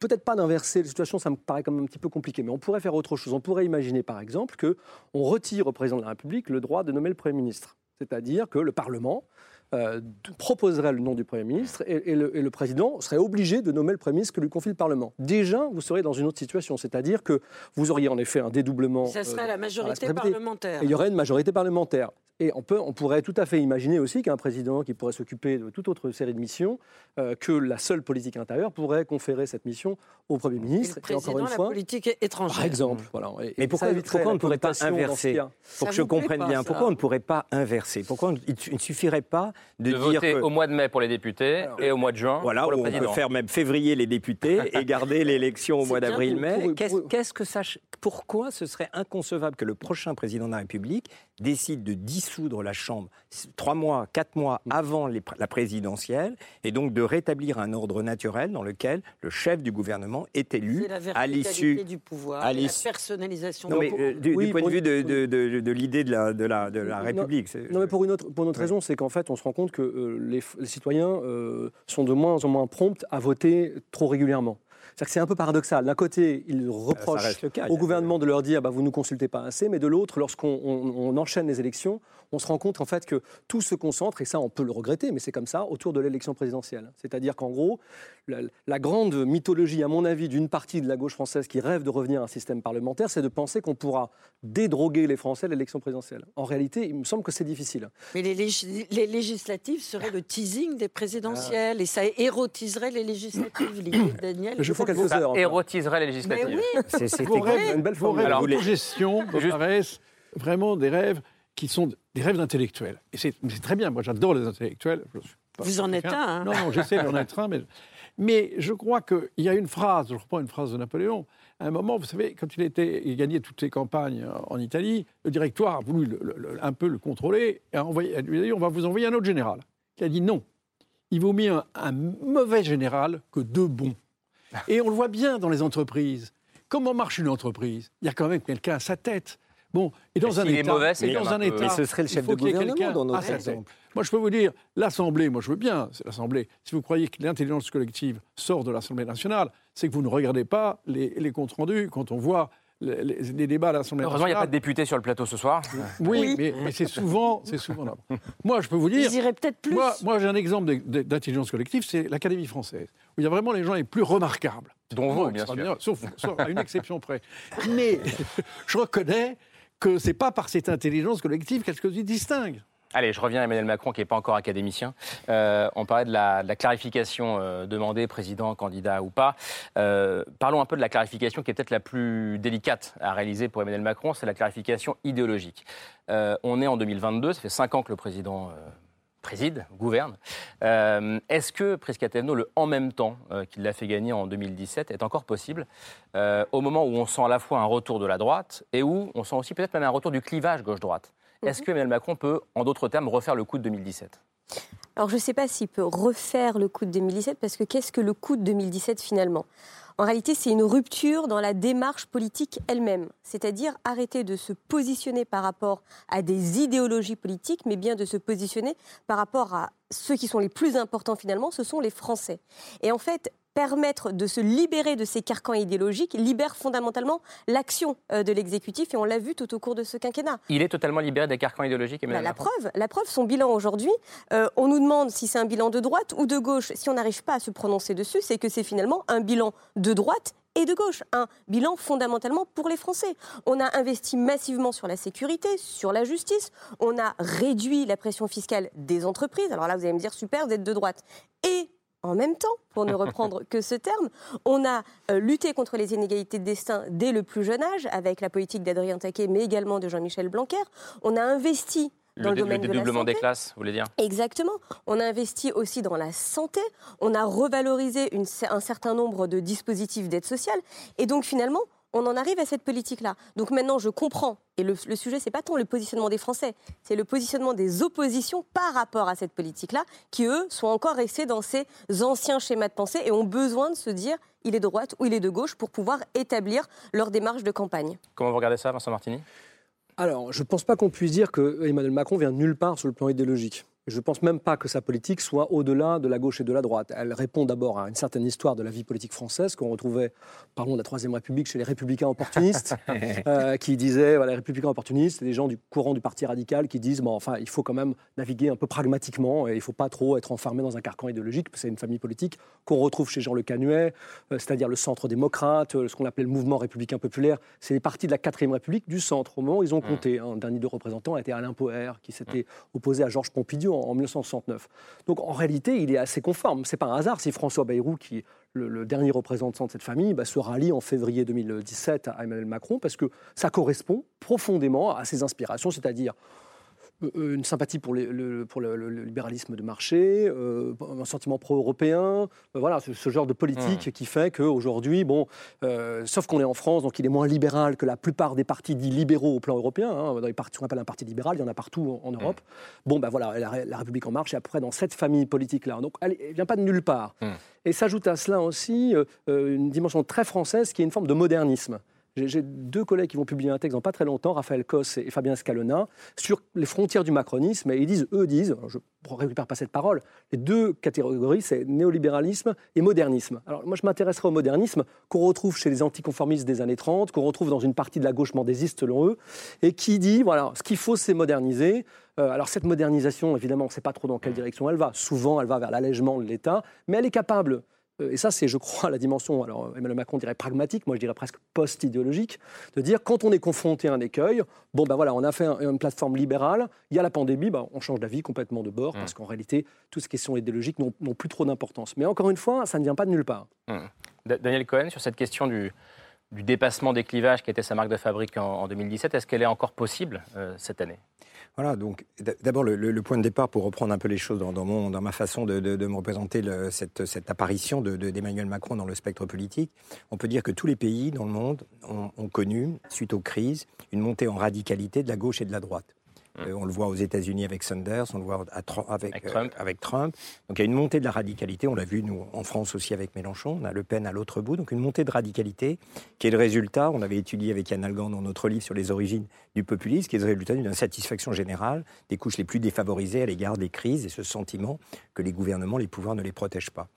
peut-être pas d'inverser la situation, ça me paraît quand même un petit peu compliqué, mais on pourrait faire autre chose. On pourrait imaginer, par exemple, qu'on retire au président de la République le droit de nommer le Premier ministre. C'est-à-dire que le Parlement euh, proposerait le nom du Premier ministre et, le, président serait obligé de nommer le Premier ministre que lui confie le Parlement. Déjà, vous serez dans une autre situation, c'est-à-dire que vous auriez en effet un dédoublement.
Ça serait euh, la majorité parlementaire.
il y aurait une majorité parlementaire. Et on, peut, on pourrait tout à fait imaginer aussi qu'un président qui pourrait s'occuper de toute autre série de missions, euh, que la seule politique intérieure pourrait conférer cette mission au Premier ministre.
Et, encore une fois, la politique étrangère.
Par exemple. Voilà.
Mais pourquoi, pourquoi on ne pourrait pas inverser Pour que je comprenne bien, pourquoi on ne pourrait pas inverser Pourquoi il ne suffirait pas de, dire
voter au mois de mai pour les députés et au mois de juin
voilà,
pour le
président. On peut faire même février les députés et garder l'élection au mois d'avril-mai. Qu'est-ce que ça Pourquoi ce serait inconcevable que le prochain président de la République décide de dissoudre la Chambre trois mois, quatre mois avant la présidentielle, et donc de rétablir un ordre naturel dans lequel le chef du gouvernement est élu à l'issue
du pouvoir, la personnalisation.
Non, mais, euh, du, point de vue de, l'idée de la, de la, de la République.
Non, mais pour une autre, pour une autre raison, c'est qu'en fait, on se rend compte que euh, les, citoyens euh, sont de moins en moins prompts à voter trop régulièrement c'est un peu paradoxal. D'un côté, ils reprochent au gouvernement de leur dire bah, vous ne nous consultez pas assez, mais de l'autre, lorsqu'on enchaîne les élections, on se rend compte en fait que tout se concentre, et ça on peut le regretter, mais c'est comme ça, autour de l'élection présidentielle. C'est-à-dire qu'en gros, la, grande mythologie, à mon avis, d'une partie de la gauche française qui rêve de revenir à un système parlementaire, c'est de penser qu'on pourra dédroguer les Français à l'élection présidentielle. En réalité, il me semble que c'est difficile.
Mais les, législatives seraient le teasing des présidentielles, et ça érotiserait les législatives.
Daniel, je fais quelques heures.
Ça érotiserait les législatives. Mais
oui, c'est une belle forme. Alors, gestion me paraissent vraiment des rêves qui sont des rêves d'intellectuels. Et c'est très bien, moi j'adore les intellectuels.
Vous en êtes un, hein
Non, non, j'essaie d'en être un, mais, mais je crois qu'il y a une phrase, je reprends une phrase de Napoléon, à un moment, vous savez, quand il, était, il gagnait toutes ses campagnes en Italie, le directoire a voulu un peu le contrôler et a envoyé, lui a dit on va vous envoyer un autre général. Il a dit non, il vaut mieux un mauvais général que deux bons. Et on le voit bien dans les entreprises. Comment marche une entreprise? Il y a quand même quelqu'un à sa tête. Bon, et dans un État,
mauvais,
et dans un État,
ce serait le chef de gouvernement dans notre exemple.
Moi, je peux vous dire, l'Assemblée, moi, je veux bien, c'est l'Assemblée. Si vous croyez que l'intelligence collective sort de l'Assemblée nationale, c'est que vous ne regardez pas les, comptes rendus quand on voit les, débats à l'Assemblée nationale.
Heureusement, il n'y a pas de députés sur le plateau ce soir.
Oui, mais, c'est souvent, c'est souvent là. Moi, je peux vous dire.
peut-être plus.
Moi, moi j'ai un exemple d'intelligence collective, c'est l'Académie française, où il y a vraiment les gens les plus remarquables.
Dont vous, bien sûr.
sauf, à une exception près. Mais je reconnais que ce n'est pas par cette intelligence collective qu'elle se distingue.
Allez, je reviens à Emmanuel Macron, qui n'est pas encore académicien. Euh, on parlait de la, clarification euh, demandée, président, candidat ou pas. Euh, parlons un peu de la clarification qui est peut-être la plus délicate à réaliser pour Emmanuel Macron, c'est la clarification idéologique. on est en 2022, ça fait cinq ans que le président préside, gouverne. Euh, est-ce que Priscatello, le en même temps euh, qu'il l'a fait gagner en 2017, est encore possible euh, au moment où on sent à la fois un retour de la droite et où on sent aussi peut-être même un retour du clivage gauche-droite? Est-ce mhm. que Emmanuel Macron peut, en d'autres termes, refaire le coup de 2017
alors je ne sais pas s'il peut refaire le coup de 2017 parce que qu'est-ce que le coup de 2017 finalement? En réalité, c'est une rupture dans la démarche politique elle-même, c'est-à-dire arrêter de se positionner par rapport à des idéologies politiques, mais bien de se positionner par rapport à ceux qui sont les plus importants finalement, ce sont les Français. Permettre de se libérer de ces carcans idéologiques libère fondamentalement l'action euh, de l'exécutif et on l'a vu tout au cours de ce quinquennat.
Il est totalement libéré des carcans idéologiques
bah, la preuve, la preuve, son bilan aujourd'hui, euh, on nous demande si c'est un bilan de droite ou de gauche. Si on n'arrive pas à se prononcer dessus, c'est que c'est finalement un bilan de droite et de gauche. Un bilan fondamentalement pour les Français. On a investi massivement sur la sécurité, sur la justice. On a réduit la pression fiscale des entreprises. Alors là, vous allez me dire, super, vous êtes de droite. Et en même temps, pour ne reprendre que ce terme. On a euh, lutté contre les inégalités de destin dès le plus jeune âge, avec la politique d'Adrien Taquet, mais également de Jean-Michel Blanquer. On a investi dans le, domaine
le dédoublement des classes, vous voulez dire?
Exactement. On a investi aussi dans la santé. On a revalorisé un certain nombre de dispositifs d'aide sociale. Et donc finalement, on en arrive à cette politique-là. Donc maintenant, je comprends. Et le, le sujet, c'est pas tant le positionnement des Français, c'est le positionnement des oppositions par rapport à cette politique-là, qui eux sont encore restés dans ces anciens schémas de pensée et ont besoin de se dire il est de droite ou il est de gauche pour pouvoir établir leur démarche de campagne.
Comment vous regardez ça, Vincent Martini?
Alors, je ne pense pas qu'on puisse dire que Emmanuel Macron vient nulle part sur le plan idéologique. Je ne pense même pas que sa politique soit au-delà de la gauche et de la droite. Elle répond d'abord à une certaine histoire de la vie politique française qu'on retrouvait, parlons de la Troisième République, chez les républicains opportunistes, euh, qui disaient, voilà, les républicains opportunistes, des gens du courant du Parti radical qui disent, bon, enfin, il faut quand même naviguer un peu pragmatiquement et il ne faut pas trop être enfermé dans un carcan idéologique. C'est une famille politique qu'on retrouve chez Jean Le Canuet, euh, c'est-à-dire le centre démocrate, euh, ce qu'on appelait le mouvement républicain populaire. C'est les partis de la Quatrième République du centre. Au moment où ils ont mmh. compté, un dernier de représentants a été Alain Poher, qui s'était mmh. opposé à Georges Pompidou en 1969. Donc en réalité, il est assez conforme. C'est pas un hasard si François Bayrou, qui est le, dernier représentant de cette famille, bah, se rallie en février 2017 à Emmanuel Macron, parce que ça correspond profondément à ses inspirations, c'est-à-dire une sympathie pour, le, pour le, libéralisme de marché, euh, un sentiment pro-européen, euh, voilà, ce, genre de politique mmh. qui fait qu'aujourd'hui, bon, sauf qu'on est en France, donc il est moins libéral que la plupart des partis dits libéraux au plan européen. Hein, dans les partis qu'on appelle un parti libéral, il y en a partout en, Europe. Mmh. Bon, ben voilà, la, République en marche est à peu près dans cette famille politique-là. Donc elle ne vient pas de nulle part. Mmh. Et s'ajoute à cela aussi une dimension très française qui est une forme de modernisme. J'ai deux collègues qui vont publier un texte dans pas très longtemps, Raphaël Cosse et Fabien Scalona, sur les frontières du macronisme. Et ils disent, eux disent, je ne récupère pas cette parole, les deux catégories, c'est néolibéralisme et modernisme. Alors moi, je m'intéresserai au modernisme qu'on retrouve chez les anticonformistes des années 30, qu'on retrouve dans une partie de la gauche mendésiste, selon eux, et qui dit, voilà, ce qu'il faut, c'est moderniser. Euh, alors cette modernisation, évidemment, on ne sait pas trop dans quelle direction elle va. Souvent, elle va vers l'allègement de l'État, mais elle est capable et ça, c'est, je crois, la dimension, alors Emmanuel Macron dirait pragmatique, moi je dirais presque post-idéologique, de dire quand on est confronté à un écueil, bon ben voilà, on a fait une plateforme libérale, il y a la pandémie, ben, on change d'avis complètement de bord, mmh. parce qu'en réalité, toutes ces questions idéologiques n'ont, plus trop d'importance. Mais encore une fois, ça ne vient pas de nulle part.
Mmh. Daniel Cohen, sur cette question du, du dépassement des clivages qui était sa marque de fabrique en, 2017, est-ce qu'elle est encore possible euh, cette année?
Voilà, donc d'abord le, point de départ pour reprendre un peu les choses dans, dans ma façon de, me représenter cette, apparition d'Emmanuel Macron dans le spectre politique. On peut dire que tous les pays dans le monde ont connu, suite aux crises, une montée en radicalité de la gauche et de la droite. Mm. Euh, on le voit aux États-Unis avec Sanders, on le voit avec, euh, avec, Trump. Donc il y a une montée de la radicalité. On l'a vu, nous, en France aussi avec Mélenchon. On a Le Pen à l'autre bout. Donc une montée de radicalité qui est le résultat, on avait étudié avec Yann Algan dans notre livre sur les origines du populisme, qui est le résultat d'une insatisfaction générale des couches les plus défavorisées à l'égard des crises et ce sentiment que les gouvernements, les pouvoirs ne les protègent pas.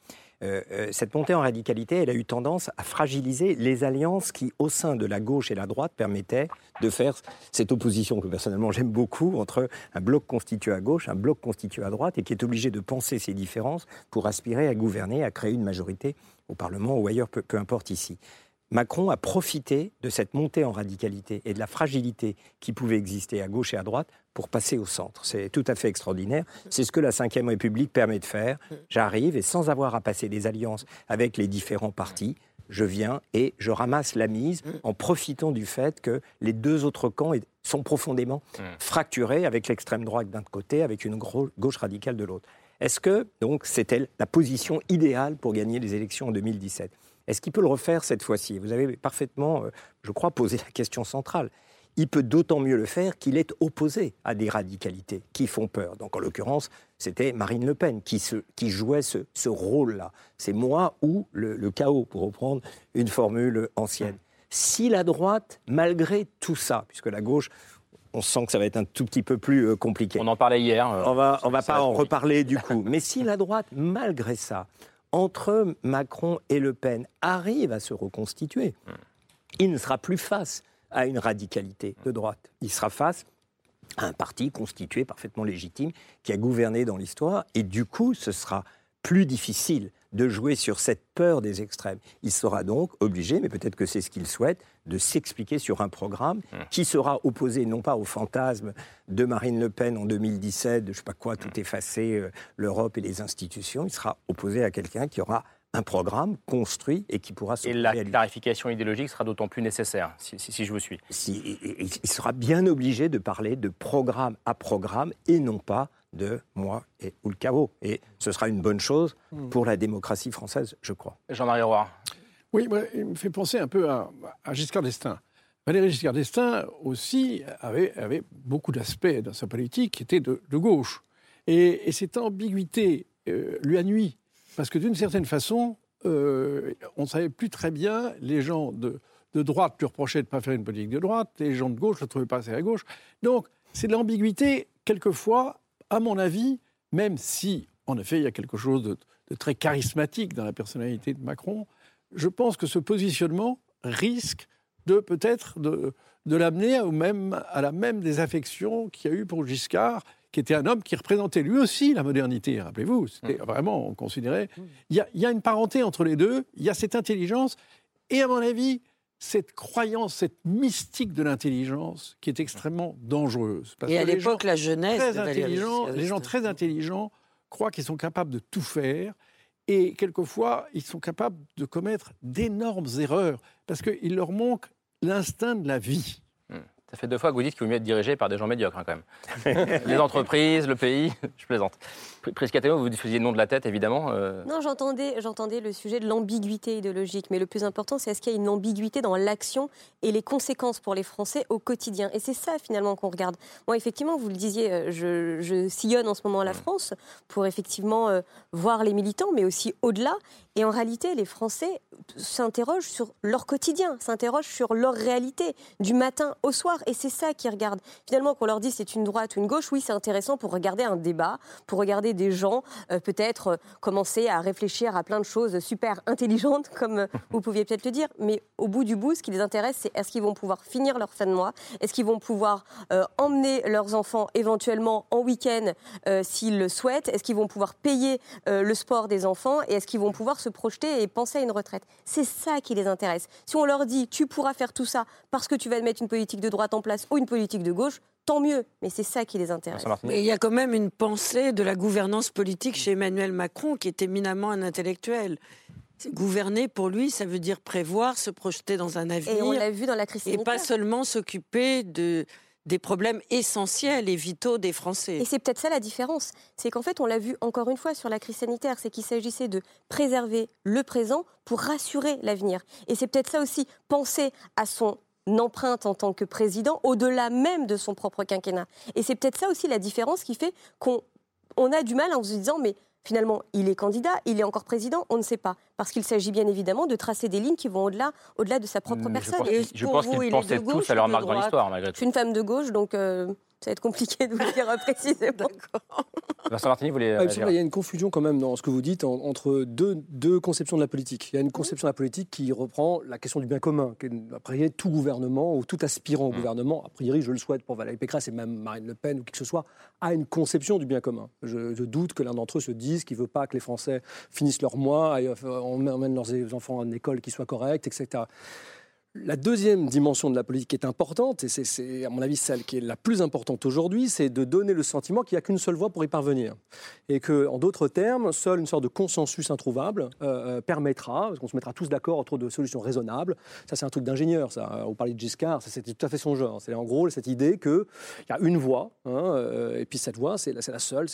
Euh, euh, cette montée en radicalité, elle a eu tendance à fragiliser les alliances qui, au sein de la gauche et la droite, permettaient de faire cette opposition que personnellement j'aime beaucoup entre un bloc constitué à gauche, un bloc constitué à droite, et qui est obligé de penser ces différences pour aspirer à gouverner, à créer une majorité au Parlement ou ailleurs, peu importe ici. Macron a profité de cette montée en radicalité et de la fragilité qui pouvait exister à gauche et à droite pour passer au centre. C'est tout à fait extraordinaire. C'est ce que la Ve République permet de faire. J'arrive et sans avoir à passer des alliances avec les différents partis, je viens et je ramasse la mise en profitant du fait que les deux autres camps sont profondément fracturés avec l'extrême droite d'un côté, avec une gauche radicale de l'autre. Est-ce que donc c'était la position idéale pour gagner les élections en 2017 est-ce qu'il peut le refaire cette fois-ci? Vous avez parfaitement, euh, je crois, posé la question centrale. Il peut d'autant mieux le faire qu'il est opposé à des radicalités qui font peur. Donc en l'occurrence, c'était Marine Le Pen qui, jouait ce, rôle-là. C'est moi ou le, chaos, pour reprendre une formule ancienne. Si la droite, malgré tout ça, puisque la gauche, on sent que ça va être un tout petit peu plus euh, compliqué.
On en parlait hier.
Euh, on va, on va pas en reparler du coup. Mais si la droite, malgré ça, entre Macron et Le Pen arrive à se reconstituer, il ne sera plus face à une radicalité de droite. Il sera face à un parti constitué, parfaitement légitime, qui a gouverné dans l'histoire, et du coup, ce sera plus difficile de jouer sur cette peur des extrêmes. Il sera donc obligé, mais peut-être que c'est ce qu'il souhaite, de s'expliquer sur un programme mmh. qui sera opposé non pas au fantasme de Marine Le Pen en 2017, de je sais pas quoi, tout effacer, euh, l'Europe et les institutions. Il sera opposé à quelqu'un qui aura un programme construit et qui pourra se
Et la clarification idéologique sera d'autant plus nécessaire, si, je vous suis.
il sera bien obligé de parler de programme à programme et non pas de moi et ou le chaos. Et ce sera une bonne chose hmm. pour la démocratie française, je crois.
Jean-Marie Roy.
Oui, il me fait penser un peu à, Giscard d'Estaing. Valéry Giscard d'Estaing aussi avait, avait beaucoup d'aspects dans sa politique qui étaient de, gauche. Et, cette ambiguïté euh, lui a nuit. Parce que d'une certaine façon, euh, on ne savait plus très bien, les gens de, de droite lui reprochaient de ne pas faire une politique de droite, les gens de gauche ne le trouvaient pas assez à gauche. Donc, c'est de l'ambiguïté, quelquefois, à mon avis, même si, en effet, il y a quelque chose de, très charismatique dans la personnalité de Macron, je pense que ce positionnement risque de peut-être de, l'amener à la même désaffection qu'il y a eu pour Giscard, qui était un homme qui représentait lui aussi la modernité, rappelez-vous. C'était mmh. vraiment, on considérait. Mmh. Il y, a, une parenté entre les deux, il y a cette intelligence, et à mon avis, cette croyance, cette mystique de l'intelligence qui est extrêmement dangereuse.
et à l'époque, la jeunesse.
Très intelligents, les gens très intelligents croient qu'ils sont capables de tout faire. Et quelquefois, ils sont capables de commettre d'énormes erreurs parce qu'il leur manque l'instinct de la vie.
Ça fait deux fois que vous dites qu'il vaut mieux être dirigé par des gens médiocres, hein, quand même. les entreprises, le pays, je plaisante. Priscateno, vous diffusiez le nom de la tête, évidemment.
Euh. Non, j'entendais, j'entendais le sujet de l'ambiguïté idéologique, mais le plus important, c'est est-ce qu'il y a une ambiguïté dans l'action et les conséquences pour les Français au quotidien? Et c'est ça, finalement, qu'on regarde. Moi, effectivement, vous le disiez, euh, je, sillonne en ce moment la France pour effectivement euh, voir les militants, mais aussi au-delà. Et en réalité, les Français s'interrogent sur leur quotidien, s'interrogent sur leur réalité, du matin au soir. Et c'est ça qu'ils regardent. Finalement, qu'on leur dit c'est une droite ou une gauche, oui, c'est intéressant pour regarder un débat, pour regarder des gens euh, peut-être euh, commencer à réfléchir à plein de choses super intelligentes, comme euh, vous pouviez peut-être le dire. Mais au bout du bout, ce qui les intéresse, c'est est-ce qu'ils vont pouvoir finir leur fin de mois Est-ce qu'ils vont pouvoir emmener leurs enfants éventuellement en week-end s'ils le souhaitent? Est-ce qu'ils vont pouvoir payer le sport des enfants? Et est-ce qu'ils vont pouvoir se projeter et penser à une retraite? C'est ça qui les intéresse. Si on leur dit tu pourras faire tout ça parce que tu vas mettre une politique de droite en place ou une politique de gauche, tant mieux. Mais c'est ça qui les intéresse.
Mais il y a quand même une pensée de la gouvernance politique chez Emmanuel Macron qui est éminemment un intellectuel. Gouverner pour lui, ça veut dire prévoir, se projeter dans un avenir.
Et on l'a vu dans la crise
sanitaire. Et pas seulement s'occuper de des problèmes essentiels et vitaux des Français.
Et c'est peut-être ça la différence. C'est qu'en fait, on l'a vu encore une fois sur la crise sanitaire, c'est qu'il s'agissait de préserver le présent pour rassurer l'avenir. Et c'est peut-être ça aussi, penser à son empreinte en tant que président au-delà même de son propre quinquennat. Et c'est peut-être ça aussi la différence qui fait qu'on on a du mal en se disant mais finalement, il est candidat, il est encore président, on ne sait pas. Parce qu'il s'agit bien évidemment de tracer des lignes qui vont au-delà au de sa propre personne.
Je pense, qu'ils pensaient tous à leur marque dans l'histoire, malgré tout.
Je suis une femme de gauche, donc euh, ça va être compliqué de vous le dire précisément.
Vincent Martini, vous voulez.
Ah, il y a une confusion quand même dans ce que vous dites entre deux, deux, conceptions de la politique. Il y a une conception de la politique qui reprend la question du bien commun. Après, tout gouvernement ou tout aspirant au mm. gouvernement, a priori, je le souhaite pour Valérie Pécresse et même Marine Le Pen ou qui que ce soit, a une conception du bien commun. Je, doute que l'un d'entre eux se dise qu'il ne veut pas que les Français finissent leur mois, et, euh, emmènent leurs enfants à une école qui soit correcte, etc. La deuxième dimension de la politique est importante, et c'est à mon avis celle qui est la plus importante aujourd'hui, c'est de donner le sentiment qu'il n'y a qu'une seule voie pour y parvenir. Et que, en d'autres termes, seule une sorte de consensus introuvable euh, euh, permettra, parce qu'on se mettra tous d'accord autour de solutions raisonnables. Ça, c'est un truc d'ingénieur, ça. On parlait de Giscard, c'était tout à fait son genre. C'est en gros cette idée qu'il y a une voie, hein, euh, et puis cette voie, c'est la, seule,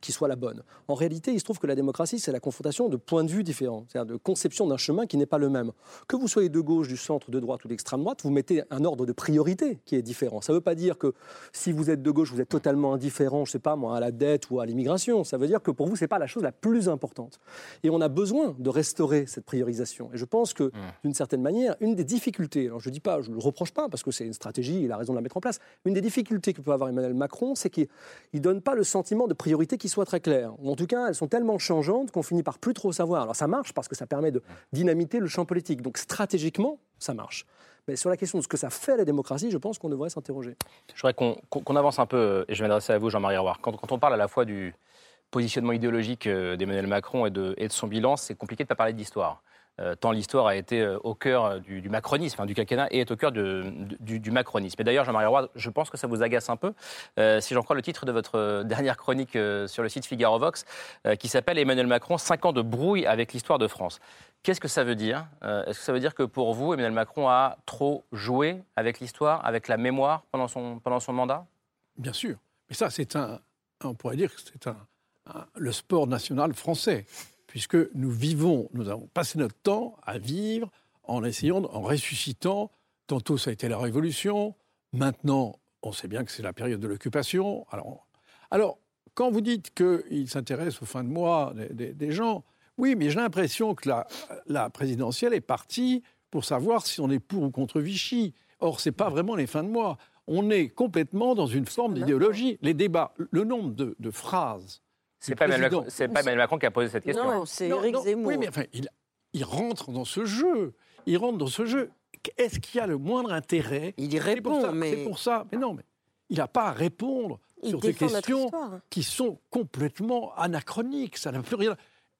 qui soit la bonne. En réalité, il se trouve que la démocratie, c'est la confrontation de points de vue différents, c'est-à-dire de conception d'un chemin qui n'est pas le même. Que vous soyez de gauche, du centre, de droite, droite ou d'extrême droite, vous mettez un ordre de priorité qui est différent. Ça ne veut pas dire que si vous êtes de gauche, vous êtes totalement indifférent, je sais pas moi, à la dette ou à l'immigration. Ça veut dire que pour vous, ce n'est pas la chose la plus importante. Et on a besoin de restaurer cette priorisation. Et je pense que, mmh. d'une certaine manière, une des difficultés, alors je ne dis pas, je ne le reproche pas, parce que c'est une stratégie, il a raison de la mettre en place, une des difficultés que peut avoir Emmanuel Macron, c'est qu'il ne donne pas le sentiment de priorité qui soit très clair. Ou en tout cas, elles sont tellement changeantes qu'on finit par plus trop savoir. Alors ça marche parce que ça permet de dynamiter le champ politique. Donc stratégiquement, ça marche. Mais sur la question de ce que ça fait à la démocratie, je pense qu'on devrait s'interroger.
Je voudrais qu'on avance un peu, et je vais m'adresser à vous, Jean-Marie. Quand, quand, on parle à la fois du positionnement idéologique euh, d'Emmanuel Macron et de, et de son bilan, c'est compliqué de ne pas parler d'histoire. Euh, tant l'histoire a été euh, au cœur euh, du, macronisme, du quinquennat, et est au cœur du, macronisme. Et d'ailleurs, Jean-Marie Roy, je pense que ça vous agace un peu, si j'en crois le titre de votre dernière chronique sur le site Figaro Vox, qui s'appelle Emmanuel Macron, 5 ans de brouille avec l'histoire de France. Qu'est-ce que ça veut dire Est-ce que ça veut dire que pour vous, Emmanuel Macron a trop joué avec l'histoire, avec la mémoire pendant son, pendant son mandat?
Bien sûr. Mais ça, c'est un, on pourrait dire que c'est un, le sport national français puisque nous vivons, nous avons passé notre temps à vivre en essayant, en ressuscitant. Tantôt, ça a été la Révolution. Maintenant, on sait bien que c'est la période de l'occupation. Alors, alors, quand vous dites qu'il s'intéresse aux fins de mois des, gens, oui, mais j'ai l'impression que la, la, présidentielle est partie pour savoir si on est pour ou contre Vichy. Or, ce n'est pas vraiment les fins de mois. On est complètement dans une forme d'idéologie. Les débats, le nombre de, de phrases.
C'est pas, Emmanuel Macron- c'est pas Emmanuel Macron qui a posé cette question.
Non, c'est Éric Zemmour.
Oui, mais enfin, il, il rentre dans ce jeu. Il rentre dans ce jeu. Est-ce qu'il y a le moindre intérêt?
Il y répond,
ça-
mais-
C'est pour ça. Mais non, mais il n'a pas à répondre
Il
sur
notre
questions qui sont complètement anachroniques. Ça n'a plus rien.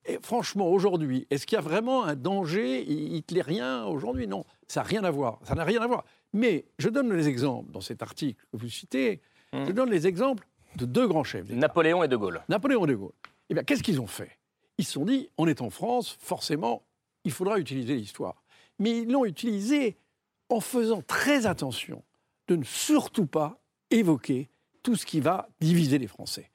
Et franchement, aujourd'hui, est-ce qu'il y a vraiment un danger hi- hitlérien aujourd'hui? Non, ça n'a rien à voir. Ça n'a rien à voir. Mais je donne les exemples dans cet article que vous citez. Je donne les exemples de deux grands chefs.
Napoléon et De Gaulle.
Napoléon et De Gaulle. Eh bien, qu'est-ce qu'ils ont fait? Ils se sont dit, on est en France, forcément, il faudra utiliser l'histoire. Mais ils l'ont utilisé en faisant très attention de ne surtout pas évoquer tout ce qui va diviser les Français.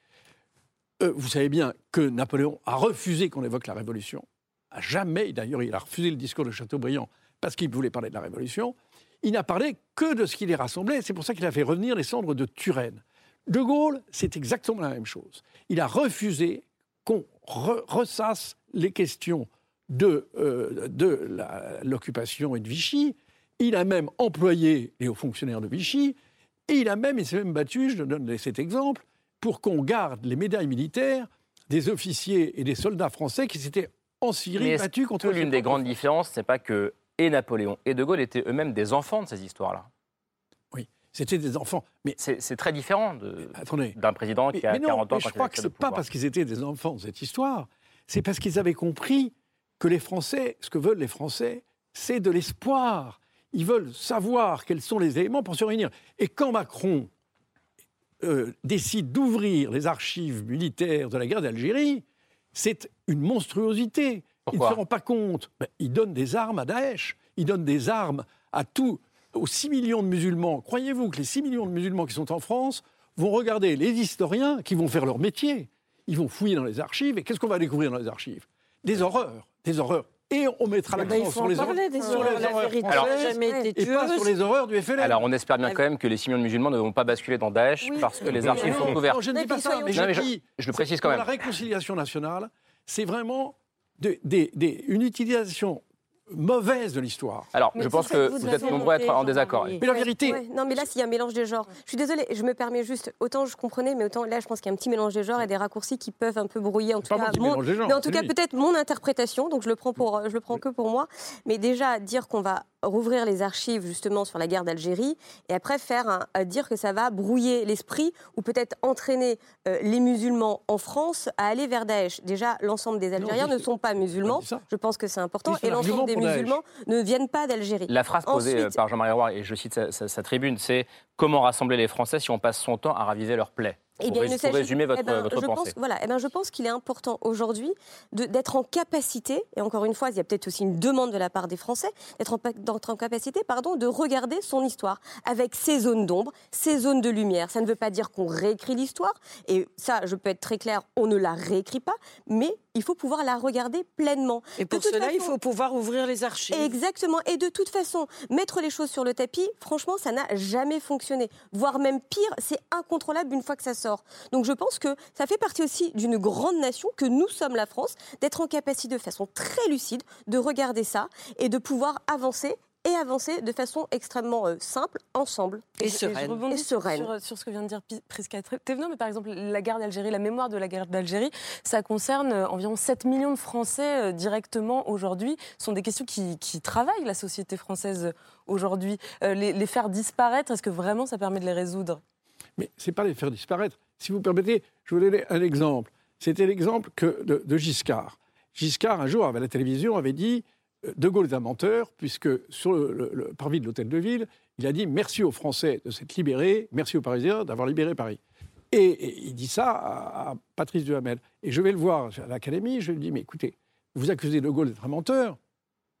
Euh, vous savez bien que Napoléon a refusé qu'on évoque la Révolution. À jamais, d'ailleurs, il a refusé le discours de Chateaubriand parce qu'il voulait parler de la Révolution. Il n'a parlé que de ce qui les rassemblait. C'est pour ça qu'il a fait revenir les cendres de Turenne. De Gaulle, c'est exactement la même chose. Il a refusé qu'on re- ressasse les questions de, euh, de l'occupation et de Vichy. Il a même employé les hauts fonctionnaires de Vichy. Et il a même, il s'est même battu, je donne cet exemple, pour qu'on garde les médailles militaires des officiers et des soldats français qui s'étaient en Syrie battus contre
l'une des grandes différences, c'est pas que et Napoléon et De Gaulle étaient eux-mêmes des enfants de ces histoires-là?
C'était des enfants. Mais
c'est très différent
Attendez.
d'un président qui a
mais non,
40 ans
mais je crois que c'est pas parce qu'ils étaient des enfants cette histoire, c'est parce qu'ils avaient compris que les Français, ce que veulent les Français, c'est de l'espoir. Ils veulent savoir quels sont les éléments pour se réunir. Et quand Macron euh, décide d'ouvrir les archives militaires de la guerre d'Algérie, c'est une monstruosité. il ne se rend pas compte. Ben, il donne des armes à Daesh, il donne des armes à tous, aux 6 millions de musulmans. Croyez-vous que les 6 millions de musulmans qui sont en France vont regarder les historiens qui vont faire leur métier? Ils vont fouiller dans les archives, et qu'est-ce qu'on va découvrir dans les archives? Des horreurs, des horreurs. Et on mettra
ben,
l'accent
faut
sur les horreurs,
des
sur
horreurs.
les
La
horreurs
vérité
n'a
françaises
jamais été
et pas sur les horreurs du FLN.
Alors on espère bien quand même que les 6 millions de musulmans ne vont pas basculer dans Daesh parce que les archives sont ouvertes.
non, je ne dis pas ça, mais
Non, mais
je,
je-
dis,
je le précise quand même.
La réconciliation nationale, c'est vraiment de- une utilisation mauvaise de l'histoire.
Alors, je pense que vous êtes nombreux à être en désaccord.
Mais la vérité,
Ouais, non, mais là, s'il y a un mélange des genres. Je suis désolée, je me permets juste. Autant je comprenais, mais autant là, je pense qu'il y a un petit mélange des genres et des raccourcis qui peuvent un peu brouiller. En tout cas, mon-
genres,
mais en tout cas, peut-être mon interprétation. Donc, je le prends pour, je le prends que pour moi. Mais déjà, dire qu'on va rouvrir les archives justement sur la guerre d'Algérie et après faire un- à dire que ça va brouiller l'esprit ou peut-être entraîner euh, les musulmans en France à aller vers Daesh. Déjà, l'ensemble des Algériens ne sont pas musulmans. Je pense que c'est important. Et l'ensemble des. Musulmans ne viennent pas d'Algérie.
La phrase posée euh,
Ensuite-
par Jean-Marie Roy, et je cite sa, sa- sa tribune, c'est Comment rassembler les Français si on passe son temps à raviver leurs plaies
Eh
Pour,
bien,
rés-
il ne
pour
s'agit-
résumer votre,
eh ben,
votre
je
pensée.
Pense, voilà, eh ben, je pense qu'il est important aujourd'hui d'être en capacité, et encore une fois, il y a peut-être aussi une demande de la part des Français, d'être en, capacité pardon, de regarder son histoire avec ses zones d'ombre, ses zones de lumière. Ça ne veut pas dire qu'on réécrit l'histoire, et ça, je peux être très clair, on ne la réécrit pas, mais il faut pouvoir la regarder pleinement.
Et pour cela, il faut pouvoir ouvrir les archives.
Exactement. Et de toute façon, mettre les choses sur le tapis, franchement, ça n'a jamais fonctionné. Voire même pire, c'est incontrôlable une fois que ça Donc je pense que ça fait partie aussi d'une grande nation que nous sommes la France, d'être en capacité de façon très lucide de regarder ça et de pouvoir avancer et avancer de façon extrêmement euh, simple, ensemble.
Et, je rebondis
Et
sur-
sereine.
Sur, sur ce que vient de dire Prisca Thévenot, mais par exemple, la guerre d'Algérie, la mémoire de la guerre d'Algérie, ça concerne euh, environ 7 millions de Français euh, directement aujourd'hui. Ce sont des questions qui, qui travaillent la société française euh, aujourd'hui. Euh, les, les faire disparaître, est-ce que vraiment ça permet de les résoudre?
Mais ce n'est pas les faire disparaître. Si vous permettez, je vous donner un exemple. C'était l'exemple de, de Giscard. Giscard, un jour, à la télévision, avait dit euh, De Gaulle est un menteur, puisque sur le, parvis de l'hôtel de ville, il a dit merci aux Français de s'être libérés, merci aux Parisiens d'avoir libéré Paris. Et, et il dit ça à, à Patrice Duhamel. Et je vais le voir à l'Académie, je lui dis Mais écoutez, vous accusez De Gaulle d'être un menteur,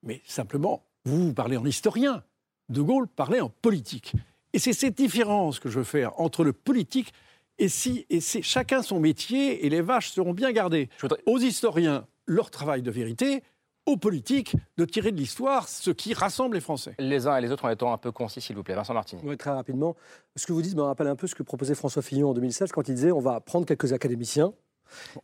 mais simplement, vous, vous parlez en historien. De Gaulle parlait en politique. Et c'est cette différence que je veux faire entre le politique et si et c'est chacun son métier et les vaches seront bien gardées. Aux historiens, leur travail de vérité, aux politiques, de tirer de l'histoire ce qui rassemble les Français.
Les uns et les autres en étant un peu concis, s'il vous plaît. Vincent Martini.
Oui, très rapidement. Ce que vous dites me rappelle un peu ce que proposait François Fillon en 2016 quand il disait on va prendre quelques académiciens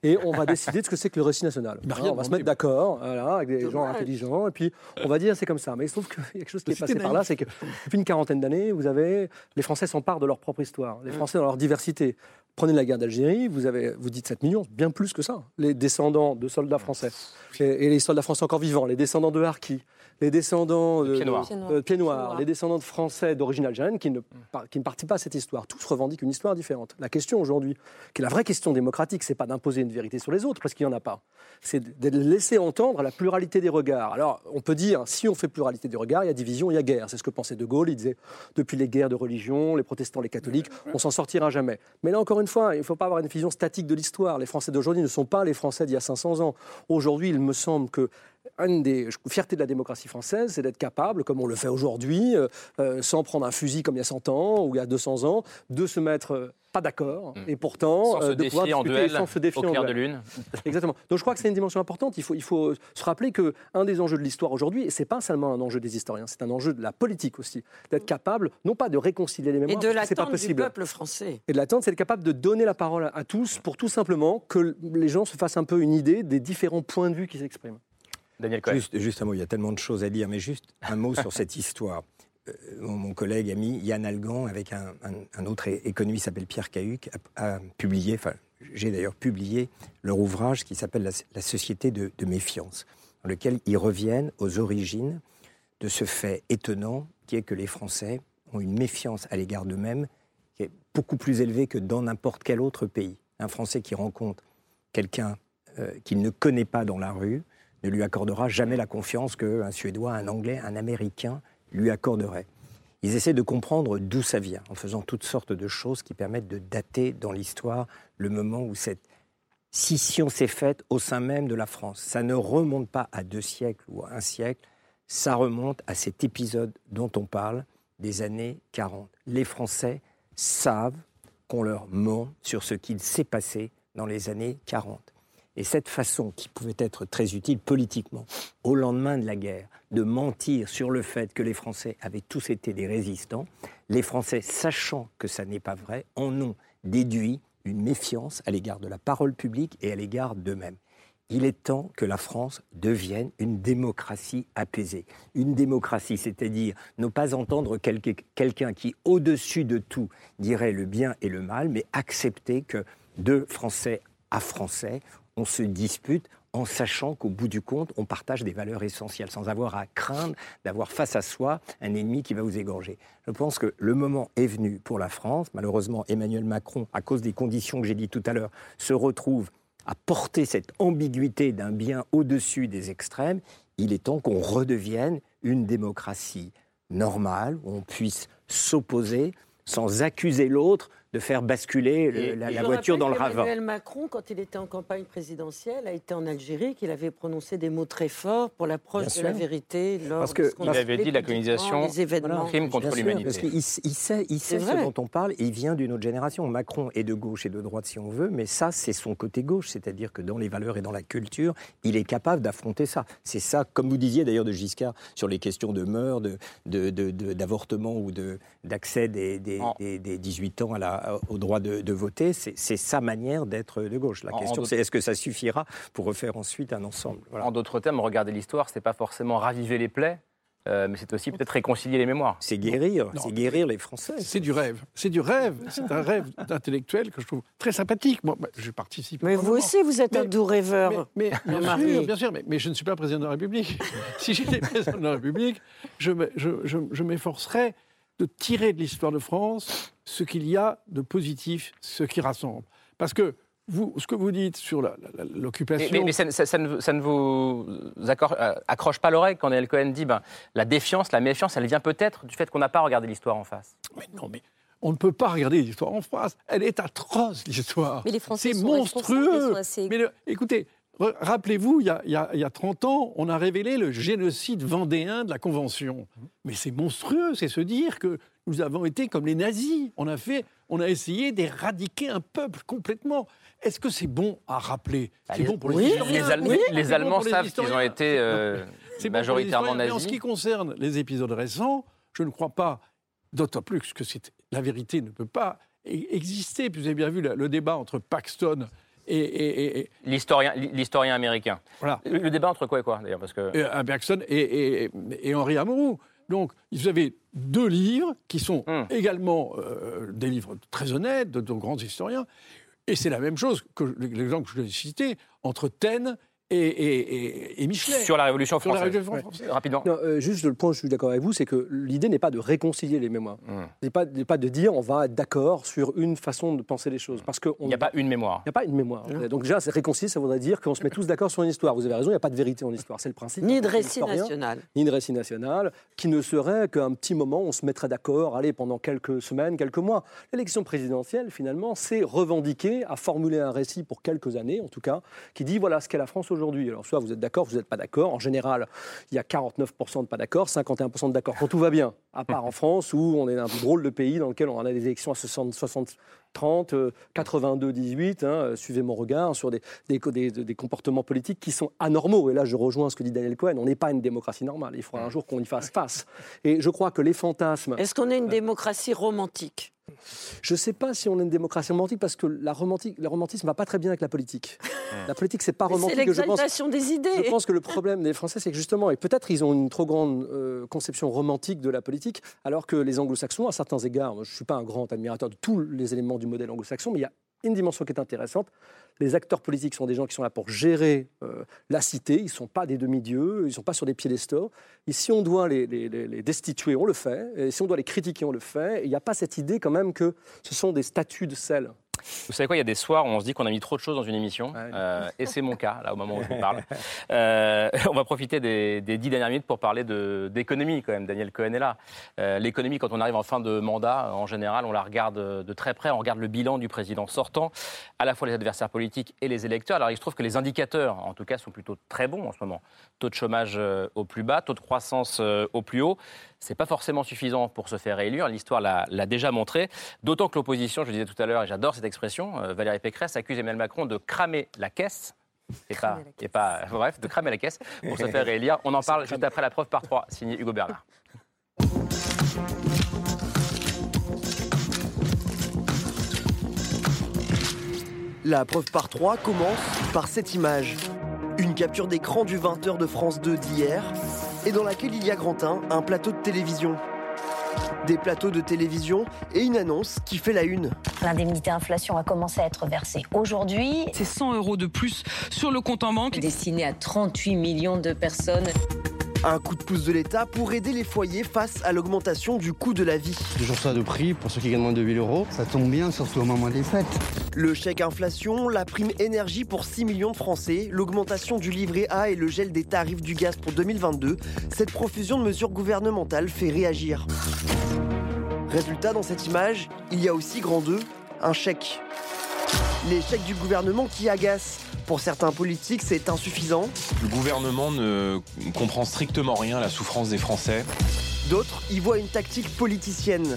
Et on va décider de ce que c'est que le récit national. Hein,
rien
on va se mettre d'accord voilà, avec des gens intelligents, et puis on va dire c'est comme ça. Mais il se trouve qu'il y a quelque chose qui est passé par là, c'est que depuis une quarantaine d'années, vous avez les Français s'emparent de leur propre histoire, les Français dans leur diversité. Prenez la guerre d'Algérie, vous avez, vous dites 7 millions, bien plus que ça. Les descendants de soldats français et, et les soldats français encore vivants, les descendants de Harki, les descendants de,
Pieds noirs.
de-
Pieds noirs.
euh, les descendants de Français d'origine algérienne qui ne, par- qui ne participent pas à cette histoire. Tous revendiquent une histoire différente. La question aujourd'hui, qui est la vraie question démocratique, c'est pas d'imposer une vérité sur les autres, parce qu'il n'y en a pas. C'est de laisser entendre la pluralité des regards. Alors, on peut dire, si on fait pluralité des regards, il y a division, il y a guerre. C'est ce que pensait De Gaulle. Il disait, depuis les guerres de religion, les protestants, les catholiques, on s'en sortira jamais. Mais là, encore une fois, il ne faut pas avoir une vision statique de l'histoire. Les Français d'aujourd'hui ne sont pas les Français d'il y a 500 ans. Aujourd'hui, il me semble que une des fiertés de la démocratie française, c'est d'être capable, comme on le fait aujourd'hui, euh, euh, sans prendre un fusil comme il y a 100 ans ou il y a 200 ans, de se mettre euh, pas d'accord et pourtant
Sans se
euh, de pouvoir
défier en
discuter
duel,
sans se défier
au
en
clair de
duel.
lune.
Exactement. Donc je crois que c'est une dimension importante. Il faut, il faut se rappeler que un des enjeux de l'histoire aujourd'hui, et c'est pas seulement un enjeu des historiens, c'est un enjeu de la politique aussi, d'être capable, non pas de réconcilier les
Et
mémoires,
de
c'est pas
l'attente du peuple français.
Et de l'attente, c'est être capable de donner la parole à tous pour tout simplement que les gens se fassent un peu une idée des différents points de vue qui s'expriment.
Daniel.
Juste, un mot, il y a tellement de choses à dire, mais juste un mot sur cette histoire. Euh, mon, collègue, ami Yann Algan, avec un, autre économiste s'appelle Pierre Cahuc, a, publié, enfin, j'ai d'ailleurs publié leur ouvrage qui s'appelle la, société de, de méfiance, dans lequel ils reviennent aux origines de ce fait étonnant qui est que les Français ont une méfiance à l'égard d'eux-mêmes qui est beaucoup plus élevée que dans n'importe quel autre pays. Un Français qui rencontre quelqu'un euh, qu'il ne connaît pas dans la rue ne lui accordera jamais la confiance qu'un Suédois, un Anglais, un Américain lui accorderait. Ils essaient de comprendre d'où ça vient, en faisant toutes sortes de choses qui permettent de dater dans l'histoire le moment où cette scission s'est faite au sein même de la France. Ça ne remonte pas à deux siècles ou à un siècle, ça remonte à cet épisode dont on parle des années 40. Les Français savent qu'on leur ment sur ce qu'il s'est passé dans les années 40. Et cette façon, qui pouvait être très utile politiquement, au lendemain de la guerre, de mentir sur le fait que les Français avaient tous été des résistants, les Français, sachant que ça n'est pas vrai, en ont déduit une méfiance à l'égard de la parole publique et à l'égard d'eux-mêmes. Il est temps que la France devienne une démocratie apaisée. Une démocratie, c'est-à-dire ne pas entendre quelqu'un qui, au-dessus de tout, dirait le bien et le mal, mais accepter que de Français à Français, on se dispute en sachant qu'au bout du compte, on partage des valeurs essentielles, sans avoir à craindre d'avoir face à soi un ennemi qui va vous égorger. Je pense que le moment est venu pour la France. Malheureusement, Emmanuel Macron, à cause des conditions que j'ai dit tout à l'heure, se retrouve à porter cette ambiguïté d'un bien au-dessus des extrêmes. Il est temps qu'on redevienne une démocratie normale, où on puisse s'opposer sans accuser l'autre de faire basculer le- la, voiture dans le ravin.
qu'Emmanuel Macron, quand il était en campagne présidentielle, a été en Algérie, qu'il avait prononcé des mots très forts pour l'approche de la vérité. Lors
Parce
de
que-
ce qu'on
Il avait dit la colonisation,
les événements.
crime contre l'humanité.
Parce qu'il il sait, il sait ce dont on parle et il vient d'une autre génération. Macron est de gauche et de droite si on veut, mais ça, c'est son côté gauche. C'est-à-dire que dans les valeurs et dans la culture, il est capable d'affronter ça. C'est ça, comme vous disiez d'ailleurs de Giscard, sur les questions de de- de- de- de- d'avortement ou de- d'accès des, des- des- des 18 ans à la- au droit de, de voter. C'est sa manière d'être de gauche. La
En-
question, c'est est-ce que ça suffira pour refaire ensuite un ensemble? Voilà.
En d'autres termes, regarder l'histoire, c'est pas forcément raviver les plaies, euh, mais c'est aussi peut-être réconcilier les mémoires.
C'est guérir, c'est guérir les Français.
C'est du rêve. C'est du rêve. C'est un rêve d'intellectuel que je trouve très sympathique. Moi, bah, je participe.
Mais vous aussi, vous êtes un doux rêveur.
Mais, mais bien sûr, bien sûr, mais, mais je ne suis pas président de la République. si j'étais président de la République, je me- je- je- je m'efforcerais de tirer de l'histoire de France ce qu'il y a de positif, ce qui rassemble. Parce que vous, ce que vous dites sur l'occupation...
Mais, mais- mais ça, ça- ça ne, ça ne vous euh, accroche pas l'oreille quand Daniel Cohen dit ben, la défiance, la méfiance, elle vient peut-être du fait qu'on n'a pas regardé l'histoire en face.
Mais non, mais on ne peut pas regarder l'histoire en France. Elle est atroce, l'histoire.
Mais les Français
C'est monstrueux. Mais le- écoutez, rappelez-vous, il y, a, il y a- il y a 30 ans, on a révélé le génocide vendéen de la Convention. Mais c'est monstrueux, c'est se dire que nous avons été comme les nazis. On a, fait, on a essayé d'éradiquer un peuple complètement. Est-ce que c'est bon à rappeler? C'est
les-
bon pour les
oui,
historiens.
les Allem-
Oui,
les
c'est
Allemands
les
savent qu'ils ont été, euh,
C'est bon
majoritairement
historiens. Mais en
nazis.
ce qui concerne les épisodes récents, je ne crois pas, d'autant plus que c'est- la vérité ne peut pas e- exister. Puis vous avez bien vu le, le débat entre Paxton et,
l'historien, l'historien américain.
Voilà.
Le, débat entre quoi et quoi d'ailleurs parce que
euh, Bergson et, et, Henri Amorou. Donc, vous avez deux livres qui sont hmm. également euh, des livres très honnêtes de, de grands historiens. Et c'est la même chose que l'exemple que je vous ai cité entre Taine et, Michelet.
Sur la Révolution française. Rapidement.
Euh, juste le point, je suis d'accord avec vous, c'est que l'idée n'est pas de réconcilier les mémoires. Hmm. n'est pas, pas, de dire on va être d'accord sur une façon de penser les choses. Parce
Il n'y a pas une mémoire.
Il n'y a pas une mémoire. Donc déjà, réconcilier, ça voudrait dire qu'on se met tous d'accord sur une histoire. Vous avez raison, il n'y a pas de vérité en histoire. C'est le principe.
Ni de récit national.
Ni de récit national, qui ne serait qu'un petit moment, on se mettrait d'accord, allez, pendant quelques semaines, quelques mois. L'élection présidentielle, finalement, c'est revendiquer, à formuler un récit pour quelques années, en tout cas, qui dit voilà ce qu'est la France aujourd'hui aujourd'hui. Alors, soit vous êtes d'accord, vous n'êtes pas d'accord. En général, il y a 49% de pas d'accord, 51% de d'accord quand tout va bien. À part en France, où on est un drôle de pays dans lequel on a des élections à 60, 60 30, 82, 18, suivez mon regard, sur des, des, des, comportements politiques qui sont anormaux. Et là, je rejoins ce que dit Daniel Cohen, on n'est pas une démocratie normale. Il faudra un jour qu'on y fasse face. Et je crois que les fantasmes...
Est-ce qu'on est une démocratie romantique?
Je ne sais pas si on est une démocratie romantique parce que la romantique, le romantisme ne va pas très bien avec la politique. La politique, c'est pas romantique.
C'est l'exaltation des idées.
Je pense que le problème des Français, c'est que justement, et peut-être ils ont une trop grande euh, conception romantique de la politique, alors que les Anglo-Saxons, à certains égards, je ne suis pas un grand admirateur de tous les éléments du modèle anglo-saxon, mais il y a une dimension qui est intéressante. Les acteurs politiques sont des gens qui sont là pour gérer euh, la cité. Ils ne sont pas des demi-dieux, ils ne sont pas sur des piédestaux. Et si on doit les, les, destituer, on le fait. Et si on doit les critiquer, on le fait. Il n'y a pas cette idée quand même que ce sont des statuts de sel.
Vous savez quoi, il y a des soirs où on se dit qu'on a mis trop de choses dans une émission, euh, et c'est mon cas, là, au moment où je vous parle. Euh, on va profiter des, dix dernières minutes pour parler d'économie, quand même. Daniel Cohen est là. Euh, l'économie, quand on arrive en fin de mandat, en général, on la regarde de très près, on regarde le bilan du président sortant, à la fois les adversaires politiques et les électeurs. Alors, il se trouve que les indicateurs, en tout cas, sont plutôt très bons en ce moment. Taux de chômage au plus bas, taux de croissance au plus haut n'est pas forcément suffisant pour se faire réélire. L'histoire l'a déjà montré. D'autant que l'opposition, je le disais tout à l'heure, et j'adore cette expression, euh, Valérie Pécresse accuse Emmanuel Macron de cramer la caisse. Et pas, et pas, bref, de cramer la caisse pour se faire réélire. On en parle juste après la preuve par trois, signé Hugo Bernard.
La preuve par trois commence par cette image. Une capture d'écran du 20h de France 2 d'hier et dans laquelle il y a Grantin, un plateau de télévision. Des plateaux de télévision et une annonce qui fait la une.
L'indemnité inflation a commencé à être versée aujourd'hui.
C'est 100 euros de plus sur le compte en banque.
Destiné à 38 millions de personnes.
Un coup de pouce de l'État pour aider les foyers face à l'augmentation du coût de la vie.
Toujours ça de prix pour ceux qui gagnent moins de 1000 euros. Ça tombe bien, surtout au moment des fêtes.
Le chèque inflation, la prime énergie pour 6 millions de Français, l'augmentation du livret A et le gel des tarifs du gaz pour 2022, cette profusion de mesures gouvernementales fait réagir. Résultat, dans cette image, il y a aussi grand 2, un chèque. Les chèques du gouvernement qui agacent. Pour certains politiques, c'est insuffisant.
Le gouvernement ne comprend strictement rien à la souffrance des Français.
D'autres y voient une tactique politicienne.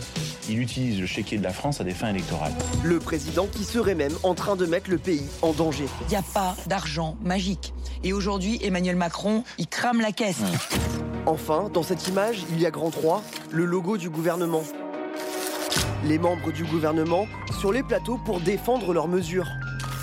Il utilise le chéquier de la France à des fins électorales.
Le président qui serait même en train de mettre le pays en danger.
Il n'y a pas d'argent magique. Et aujourd'hui, Emmanuel Macron, il crame la caisse.
Enfin, dans cette image, il y a grand 3, le logo du gouvernement. Les membres du gouvernement sur les plateaux pour défendre leurs mesures.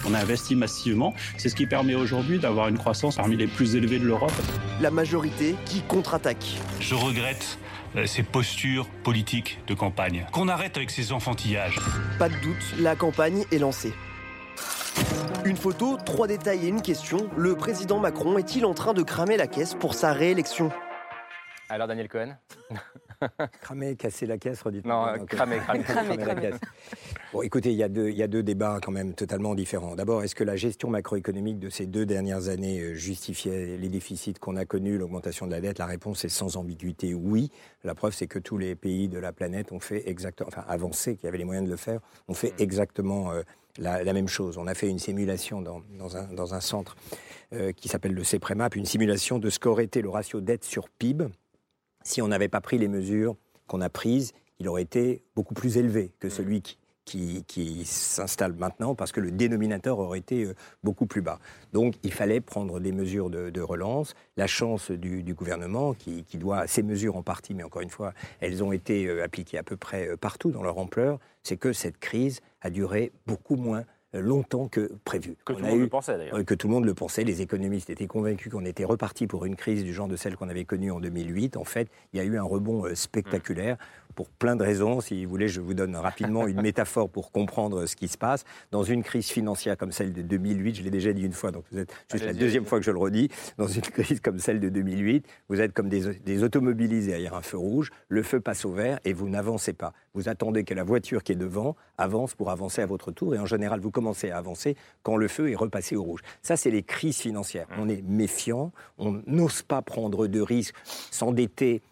On a investi massivement. C'est ce qui permet aujourd'hui d'avoir une croissance parmi les plus élevées de l'Europe.
La majorité qui contre-attaque.
Je regrette euh, ces postures politiques de campagne. Qu'on arrête avec ces enfantillages.
Pas de doute, la campagne est lancée. Une photo, trois détails et une question. Le président Macron est-il en train de cramer la caisse pour sa réélection?
Alors Daniel Cohen?
Cramer, casser la caisse, redites
Non, cramer, cramer, cramer,
la caisse. Bon, écoutez, il y, a deux, il y a deux débats quand même totalement différents. D'abord, est-ce que la gestion macroéconomique de ces deux dernières années euh, justifiait les déficits qu'on a connus, l'augmentation de la dette? La réponse est sans ambiguïté oui. La preuve, c'est que tous les pays de la planète ont fait exactement, enfin avancé, qui avaient les moyens de le faire, ont fait mm. exactement euh, la, même chose. On a fait une simulation dans, dans, un, dans un, centre euh, qui s'appelle le CEPREMAP, une simulation de ce qu'aurait été le ratio dette sur PIB si on n'avait pas pris les mesures qu'on a prises, il aurait été beaucoup plus élevé que celui qui, qui, s'installe maintenant parce que le dénominateur aurait été euh, beaucoup plus bas. Donc il fallait prendre des mesures de, relance. La chance du, gouvernement, qui, doit ces mesures en partie, mais encore une fois, elles ont été euh, appliquées à peu près euh, partout dans leur ampleur, c'est que cette crise a duré beaucoup moins longtemps que prévu.
Que tout le monde
eu-
le pensait d'ailleurs.
que tout le monde le pensait. Les économistes étaient convaincus qu'on était reparti pour une crise du genre de celle qu'on avait connue en 2008. En fait, il y a eu un rebond euh, spectaculaire pour plein de raisons. Si vous voulez, je vous donne rapidement une métaphore pour comprendre ce qui se passe. Dans une crise financière comme celle de 2008, je l'ai déjà dit une fois, donc vous êtes juste la deuxième fois que je le redis, dans une crise comme celle de 2008, vous êtes comme des, des automobilistes derrière un feu rouge, le feu passe au vert et vous n'avancez pas. Vous attendez que la voiture qui est devant avance pour avancer à votre tour et en général, vous commencez à avancer quand le feu est repassé au rouge. Ça, c'est les crises financières. On est méfiant, on n'ose pas prendre de risques, s'endetter,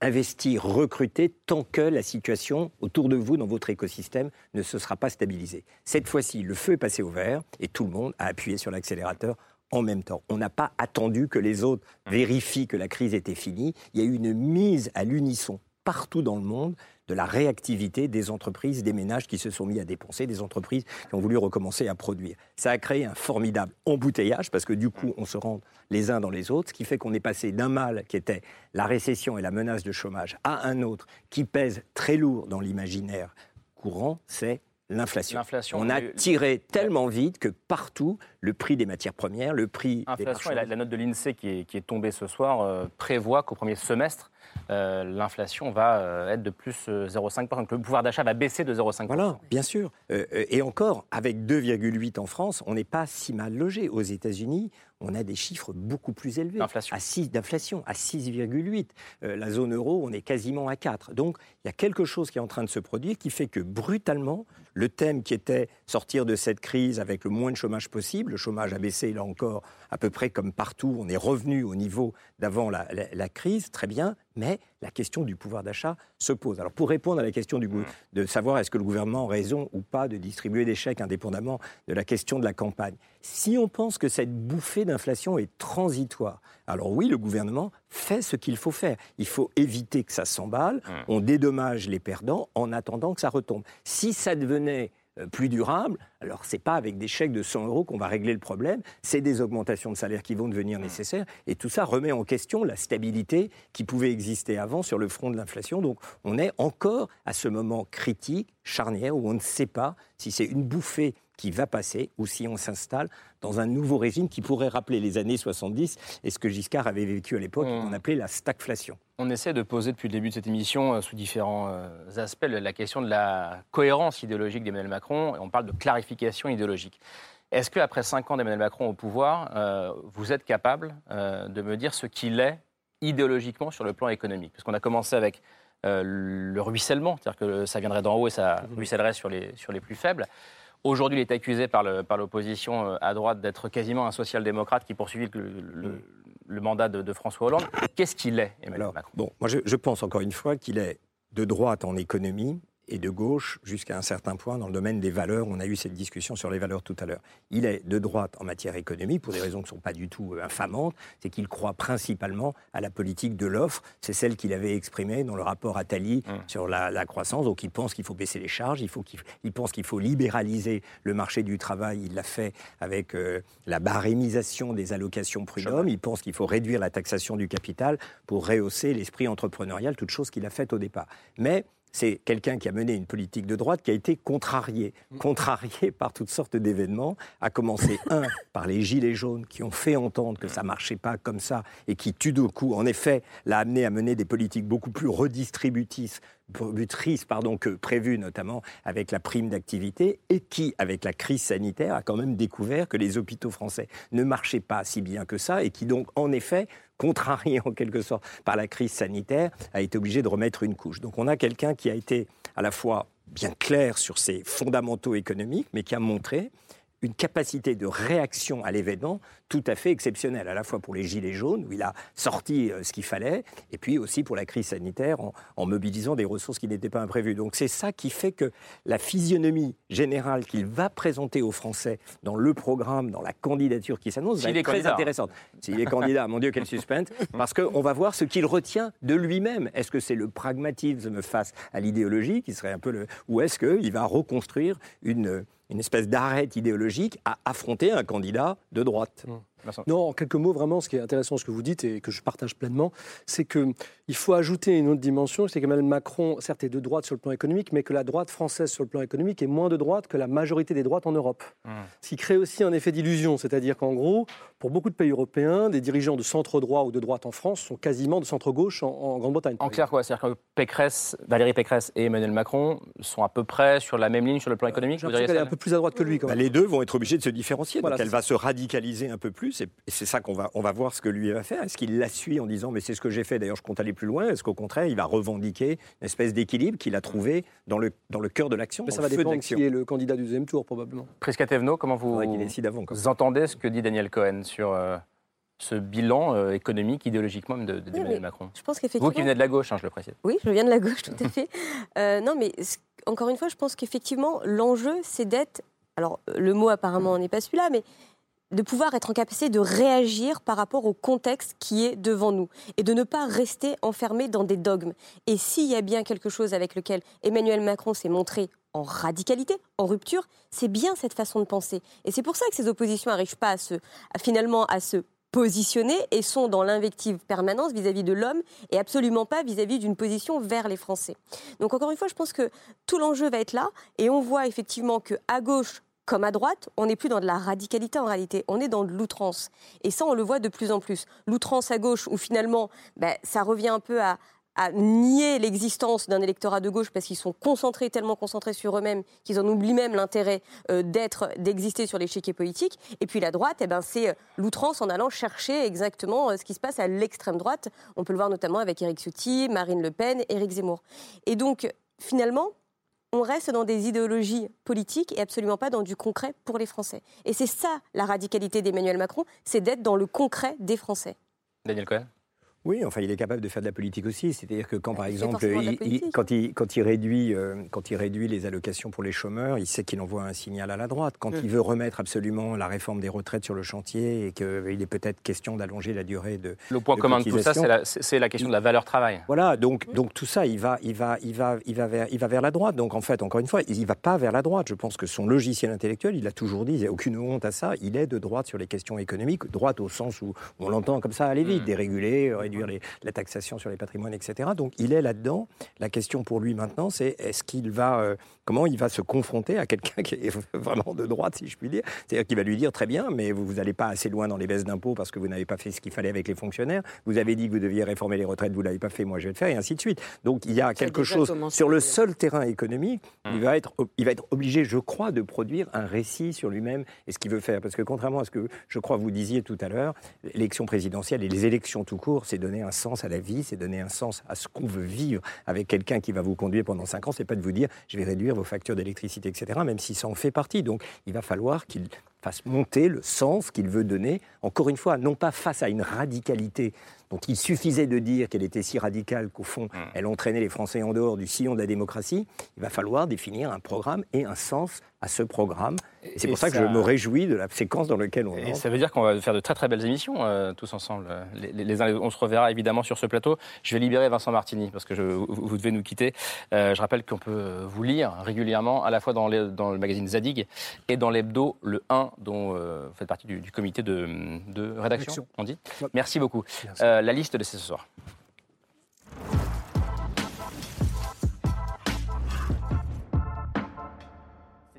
investir, recruter tant que la situation autour de vous, dans votre écosystème, ne se sera pas stabilisée. Cette fois-ci, le feu est passé au vert et tout le monde a appuyé sur l'accélérateur en même temps. On n'a pas attendu que les autres vérifient que la crise était finie. Il y a eu une mise à l'unisson partout dans le monde de la réactivité des entreprises, des ménages qui se sont mis à dépenser, des entreprises qui ont voulu recommencer à produire. Ça a créé un formidable embouteillage parce que du coup, on se rend les uns dans les autres, ce qui fait qu'on est passé d'un mal qui était la récession et la menace de chômage à un autre qui pèse très lourd dans l'imaginaire courant, c'est l'inflation. On a tiré tellement vite que partout, le prix des matières premières, le prix des
Inflation, et la, note de l'INSEE qui est, qui est tombée ce soir euh, prévoit qu'au premier semestre, euh, l'inflation va euh, être de plus euh, 0,5%. Donc le pouvoir d'achat va baisser de 0,5%.
Voilà, bien sûr. Euh, euh, et encore, avec 2,8 en France, on n'est pas si mal logé. Aux États-Unis, on a des chiffres beaucoup plus élevés.
D'inflation.
À 6 d'inflation, à 6,8. Euh, la zone euro, on est quasiment à 4. Donc, il y a quelque chose qui est en train de se produire qui fait que brutalement, le thème qui était sortir de cette crise avec le moins de chômage possible, le chômage a baissé là encore à peu près comme partout, on est revenu au niveau d'avant la, la- la crise, très bien, mais la question du pouvoir d'achat se pose. Alors pour répondre à la question du, gou- de savoir est-ce que le gouvernement a raison ou pas de distribuer des chèques indépendamment de la question de la campagne, si on pense que cette bouffée d'inflation est transitoire, alors oui, le gouvernement fait ce qu'il faut faire. Il faut éviter que ça s'emballe, on dédommage les perdants en attendant que ça retombe. Si ça devenait plus durable, alors c'est pas avec des chèques de 100 euros qu'on va régler le problème, c'est des augmentations de salaire qui vont devenir nécessaires, et tout ça remet en question la stabilité qui pouvait exister avant sur le front de l'inflation. Donc on est encore à ce moment critique, charnière, où on ne sait pas si c'est une bouffée qui va passer ou si on s'installe dans un nouveau régime qui pourrait rappeler les années 70 et ce que Giscard avait vécu à l'époque, qu'on appelait la stagflation.
On essaie de poser depuis le début de cette émission, euh, sous différents euh, aspects, la question de la cohérence idéologique d'Emmanuel Macron. Et on parle de clarification idéologique. Est-ce qu'après cinq ans d'Emmanuel Macron au pouvoir, euh, vous êtes capable de me dire ce qu'il est idéologiquement sur le plan économique? Parce qu'on a commencé avec le ruissellement, c'est-à-dire que ça viendrait d'en haut et ça ruissellerait sur les, sur les plus faibles. Aujourd'hui, il est accusé par l'opposition euh, à droite d'être quasiment un social-démocrate qui poursuivit le, le- le mandat de, de François Hollande. Qu'est-ce qu'il est, Emmanuel
Alors,
Macron?
bon, moi je, je pense encore une fois qu'il est de droite en économie et de gauche jusqu'à un certain point dans le domaine des valeurs. On a eu cette discussion sur les valeurs tout à l'heure. Il est de droite en matière économique pour des raisons qui ne sont pas du tout euh, infamantes. C'est qu'il croit principalement à la politique de l'offre. C'est celle qu'il avait exprimée dans le rapport Attali sur la, la croissance. Donc il pense qu'il faut baisser les charges, il, faut qu'il, il pense qu'il faut libéraliser le marché du travail. Il l'a fait avec euh, la barémisation des allocations prud'hommes. Il pense qu'il faut réduire la taxation du capital pour rehausser l'esprit entrepreneurial, toute chose qu'il a faite au départ. Mais c'est quelqu'un qui a mené une politique de droite qui a été contrariée, contrariée par toutes sortes d'événements, à commencer, un, par les gilets jaunes qui ont fait entendre que ça marchait pas comme ça et qui, tout d'un coup, en effet, l'a amené à mener des politiques beaucoup plus redistributrices butrices, pardon, que prévues notamment avec la prime d'activité et qui, avec la crise sanitaire, a quand même découvert que les hôpitaux français ne marchaient pas si bien que ça et qui donc, en effet, contrarié en quelque sorte par la crise sanitaire, a été obligé de remettre une couche. Donc on a quelqu'un qui a été à la fois bien clair sur ses fondamentaux économiques, mais qui a montré une capacité de réaction à l'événement tout à fait exceptionnelle, à la fois pour les Gilets jaunes, où il a sorti euh, ce qu'il fallait, et puis aussi pour la crise sanitaire, en, en mobilisant des ressources qui n'étaient pas imprévues. Donc c'est ça qui fait que la physionomie générale qu'il va présenter aux Français dans le programme, dans la candidature qui s'annonce, va être
est
très
candidat.
intéressante. S'il est candidat, mon Dieu, quel suspense, parce qu'on va voir ce qu'il retient de lui-même. Est-ce que c'est le pragmatisme face à l'idéologie, qui serait un peu le... Ou est-ce qu'il va reconstruire une une espèce d'arrêt idéologique à affronter un candidat de droite.
Non, en quelques mots, vraiment, ce qui est intéressant, ce que vous dites et que je partage pleinement, c'est qu'il faut ajouter une autre dimension, c'est qu'Emmanuel Macron, certes, est de droite sur le plan économique, mais que la droite française sur le plan économique est moins de droite que la majorité des droites en Europe.
Mmh.
Ce qui crée aussi un effet d'illusion, c'est-à-dire qu'en gros, pour beaucoup de pays européens, des dirigeants de centre droit ou de droite en France sont quasiment de centre gauche en, en Grande-Bretagne.
En clair, quoi C'est-à-dire que Pécresse, Valérie Pécresse et Emmanuel Macron sont à peu près sur la même ligne sur le plan économique
J'ai
vous diriez
qu'elle est un peu plus à droite que lui, quand
Bah,
même.
les deux vont être obligés de se différencier.
Voilà,
donc elle va se radicaliser un peu plus. Et c'est ça qu'on va, on va voir ce que lui va faire. Est-ce qu'il la suit en disant mais c'est ce que j'ai fait, d'ailleurs je compte aller plus loin? Est-ce qu'au contraire il va revendiquer une espèce d'équilibre qu'il a trouvé dans le, dans le cœur de l'action
ça va
de
dépendre
l'action?
qui est le candidat du deuxième tour, probablement.
Prisca Thévenot, comment vous,
avant,
vous entendez ce que dit Daniel Cohen sur euh, ce bilan euh, économique, idéologiquement même de- de- Macron?
Je pense
Vous qui venez de la gauche, hein, je le précise.
Oui, je viens de la gauche, tout à fait. Euh, non, mais ce- encore une fois, je pense qu'effectivement, l'enjeu, c'est d'être. Alors, le mot apparemment n'est pas celui-là, mais de pouvoir être en capacité de réagir par rapport au contexte qui est devant nous et de ne pas rester enfermé dans des dogmes. Et s'il y a bien quelque chose avec lequel Emmanuel Macron s'est montré en radicalité, en rupture, c'est bien cette façon de penser. Et c'est pour ça que ces oppositions n'arrivent pas à se, finalement à se positionner et sont dans l'invective permanence vis-à-vis de l'homme et absolument pas vis-à-vis d'une position vers les Français. Donc encore une fois, je pense que tout l'enjeu va être là et on voit effectivement que à gauche comme à droite, on n'est plus dans de la radicalité en réalité, on est dans de l'outrance. Et ça, on le voit de plus en plus. L'outrance à gauche, où finalement, ben, ça revient un peu à, nier l'existence d'un électorat de gauche parce qu'ils sont concentrés, tellement concentrés sur eux-mêmes qu'ils en oublient même l'intérêt euh, d'être, d'exister sur l'échiquier politique. Et puis la droite, eh ben, c'est euh, l'outrance en allant chercher exactement euh, ce qui se passe à l'extrême droite. On peut le voir notamment avec Éric Ciotti, Marine Le Pen, Éric Zemmour. Et donc, finalement, on reste dans des idéologies politiques et absolument pas dans du concret pour les Français. Et c'est ça la radicalité d'Emmanuel Macron, c'est d'être dans le concret des Français.
Daniel Cohen
Oui, enfin, il est capable de faire de la politique aussi. C'est-à-dire que quand, par
il fait
exemple, il- quand, il, quand, il réduit, euh, quand il réduit les allocations pour les chômeurs, il sait qu'il envoie un signal à la droite. Quand
Mm.
il veut remettre absolument la réforme des retraites sur le chantier et qu'il est peut-être question d'allonger la durée de.
Le point
de
commun de tout ça, c'est la, question de la valeur travail.
Voilà, donc, donc tout ça, il va, il, va, il, va, il, va vers, il va vers la droite. Donc en fait, encore une fois, il ne va pas vers la droite. Je pense que son logiciel intellectuel, il a toujours dit, il n'y a aucune honte à ça, il est de droite sur les questions économiques, droite au sens où on l'entend comme ça aller vite, déréguler, euh, réduire les- la taxation sur les patrimoines, etc. Donc il est là-dedans. La question pour lui maintenant, c'est est-ce qu'il va, euh, comment il va se confronter à quelqu'un qui est vraiment de droite, si je puis dire? C'est-à-dire qu'il va lui dire, très bien, mais vous n'allez pas assez loin dans les baisses d'impôts parce que vous n'avez pas fait ce qu'il fallait avec les fonctionnaires. Vous avez dit que vous deviez réformer les retraites, vous ne l'avez pas fait, moi je vais le faire, et ainsi de suite. Donc il y a quelque chose sur le seul terrain économique, il, va être, il va être obligé, je crois, de produire un récit sur lui-même et ce qu'il veut faire. Parce que contrairement à ce que je crois vous disiez tout à l'heure, l'élection présidentielle et les élections tout court, c'est donner un sens à la vie, c'est donner un sens à ce qu'on veut vivre avec quelqu'un qui va vous conduire pendant cinq ans. C'est pas de vous dire, je vais réduire vos factures d'électricité, etc., même si ça en fait partie. Donc il va falloir qu'il fasse monter le sens qu'il veut donner, encore une fois, non pas face à une radicalité dont il suffisait de dire qu'elle était si radicale qu'au fond, elle entraînait les Français en dehors du sillon de la démocratie, il va falloir définir un programme et un sens à ce programme. Et c'est pour ça, que je me réjouis de la séquence dans laquelle on
Et
entre.
ça veut dire qu'on va faire de très très belles émissions euh, tous ensemble. euh, Les, les- les on se reverra évidemment sur ce plateau. Je vais libérer Vincent Martini parce que je- vous, vous devez nous quitter. Euh, je rappelle qu'on peut vous lire régulièrement à la fois dans, les- dans le magazine Zadig et dans l'hebdo Le 1 dont euh, vous faites partie du, du comité de, de rédaction,
Rédaction.
on dit. Merci beaucoup. Euh, la liste de ce soir.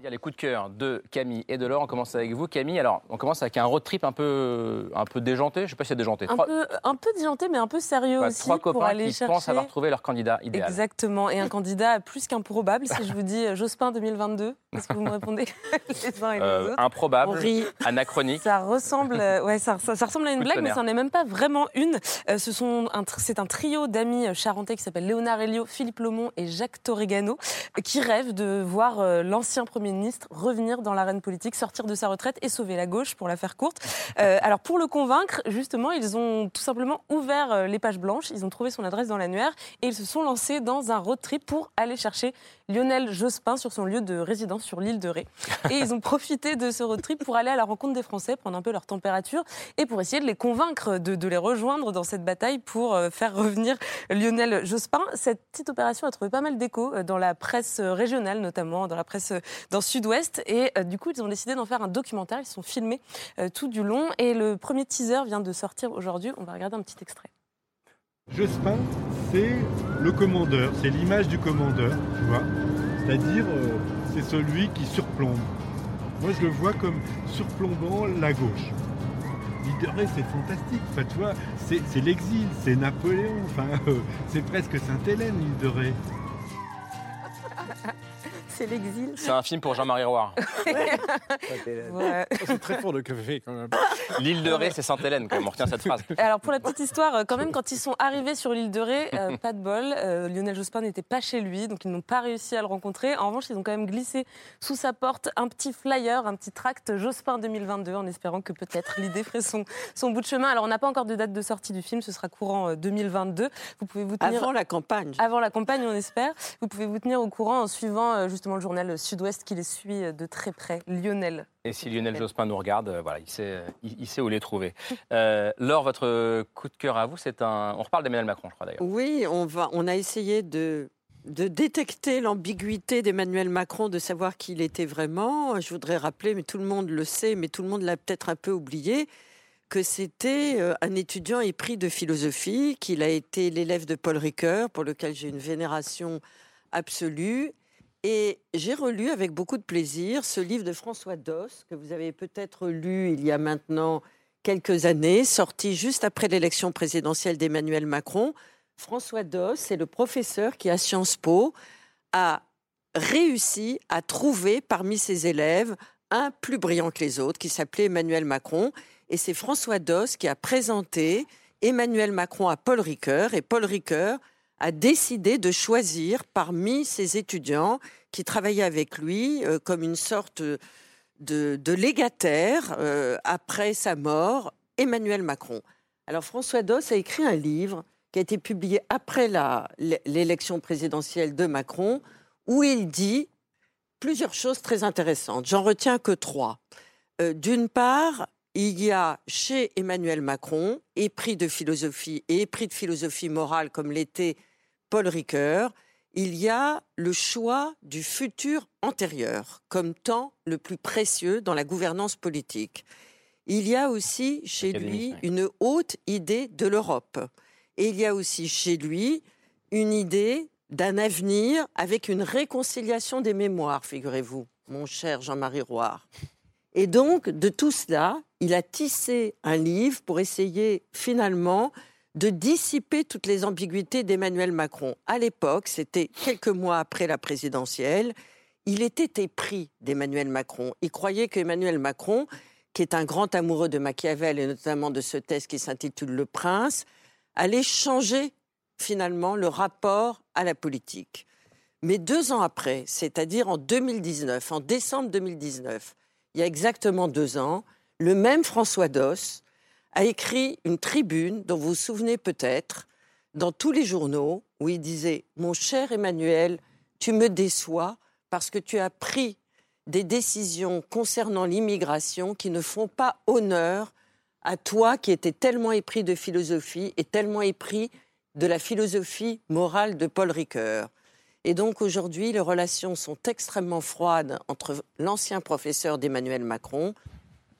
Les coups de cœur de Camille et de Laure. On commence avec vous, Camille. Alors, on commence avec un road trip un peu, un peu déjanté. Je ne sais pas si c'est déjanté.
Un peu, un peu disjoncté, mais un peu sérieux aussi.
trois
pour
copains
aller
qui
chercher...
pensent avoir trouvé leur candidat idéal.
Exactement, et un candidat plus qu'improbable, si je vous dis euh, Jospin 2022. Est-ce que vous me répondez les uns et les
Euh,
autres
improbable,
Henri.
anachronique.
Ça ressemble, euh, ouais, ça, ça- ça ressemble à une blague, mais ça n'est même pas vraiment une. Euh, ce sont un tr- c'est un trio d'amis charentais qui s'appelle Léonard Elio, Philippe Lomont et Jacques Torregano, qui rêvent de voir euh, l'ancien Premier ministre revenir dans l'arène politique, sortir de sa retraite et sauver la gauche, pour la faire courte. Alors pour le convaincre, justement, ils ont tout simplement ouvert les pages blanches, ils ont trouvé son adresse dans l'annuaire et ils se sont lancés dans un road trip pour aller chercher Lionel Jospin sur son lieu de résidence Saint-Quentin, sur l'île de Ré. Et ils ont profité de ce road trip pour aller à la rencontre des Français, prendre un peu leur température et pour essayer de les convaincre de, les rejoindre dans cette bataille pour euh, faire revenir Lionel Jospin. Cette petite opération a trouvé pas mal d'écho euh, dans la presse régionale, notamment dans la presse euh, dans Sud-Ouest. Et du coup, ils ont décidé d'en faire un documentaire. Ils sont filmés tout du long. Et le premier teaser vient de sortir aujourd'hui. On va regarder un petit extrait.
Jospin, c'est le commandeur, c'est l'image du commandeur, tu vois. C'est-à-dire, euh, c'est celui qui surplombe. Moi, je le vois comme surplombant la gauche. L'île c'est fantastique. Enfin, tu vois, c'est l'exil, c'est Napoléon. C'est presque Sainte-Hélène, Ré
c'est l'exil.
C'est un film pour Jean-Marie Roire.
C'est très fort de café quand même.
L'île de Ré, c'est Sainte-Hélène, quand même. On retient cette phrase.
Alors pour la petite histoire, euh, quand même, quand ils sont arrivés sur l'île de Ré, euh, pas de bol, euh, Lionel Jospin n'était pas chez lui, donc ils n'ont pas réussi à le rencontrer. En revanche, ils ont quand même glissé sous sa porte un petit flyer, un petit tract Jospin 2022, en espérant que peut-être l'idée ferait son, son bout de chemin. Alors on n'a pas encore de date de sortie du film, ce sera courant 2022. Vous pouvez vous tenir
avant la campagne.
Avant la campagne, on espère. Vous pouvez vous tenir au courant en suivant justement le journal Sud-Ouest qui les suit de très près. Lionel.
Et si Lionel Jospin nous regarde, euh, voilà, il sait, il, sait où les trouver. Euh, Laure, votre coup de cœur à vous, c'est un. On reparle d'Emmanuel Macron, je crois d'ailleurs.
Oui, on, va, on a essayé de, de détecter l'ambiguïté d'Emmanuel Macron, de savoir qui il était vraiment. Je voudrais rappeler, mais tout le monde le sait, mais tout le monde l'a peut-être un peu oublié, que c'était euh, un étudiant épris de philosophie, qu'il a été l'élève de Paul Ricoeur, pour lequel j'ai une vénération absolue, et j'ai relu avec beaucoup de plaisir ce livre de François Doss, que vous avez peut-être lu il y a maintenant quelques années, sorti juste après l'élection présidentielle d'Emmanuel Macron. François Doss c'est le professeur qui, à Sciences Po, a réussi à trouver parmi ses élèves un plus brillant que les autres, qui s'appelait Emmanuel Macron. Et c'est François Doss qui a présenté Emmanuel Macron à Paul Ricoeur. Et Paul Ricoeur a décidé de choisir parmi ses étudiants qui travaillaient avec lui euh, comme une sorte de, légataire euh, après sa mort, Emmanuel Macron. Alors François Doss a écrit un livre qui a été publié après l'élection présidentielle de Macron, où il dit plusieurs choses très intéressantes. J'en retiens que trois. Euh, d'une part, il y a chez Emmanuel Macron, épris de philosophie et épris de philosophie morale comme l'était Paul Ricoeur, il y a le choix du futur antérieur comme temps le plus précieux dans la gouvernance politique. Il y a aussi chez lui une haute idée de l'Europe. Et il y a aussi chez lui une idée d'un avenir avec une réconciliation des mémoires, figurez-vous, mon cher Jean-Marie Roire. Et donc, de tout cela, il a tissé un livre pour essayer finalement de dissiper toutes les ambiguïtés d'Emmanuel Macron. À l'époque, c'était quelques mois après la présidentielle, il était épris d'Emmanuel Macron. Il croyait qu'Emmanuel Macron, qui est un grand amoureux de Machiavel et notamment de ce texte qui s'intitule Le Prince, allait changer finalement le rapport à la politique. Mais deux ans après, c'est-à-dire en 2019, en décembre 2019, il y a exactement deux ans, le même François Doss a écrit une tribune dont vous vous souvenez peut-être dans tous les journaux où il disait Mon cher Emmanuel, tu me déçois parce que tu as pris des décisions concernant l'immigration qui ne font pas honneur à toi qui étais tellement épris de philosophie et tellement épris de la philosophie morale de Paul Ricoeur. Et donc aujourd'hui, les relations sont extrêmement froides entre l'ancien professeur d'Emmanuel Macron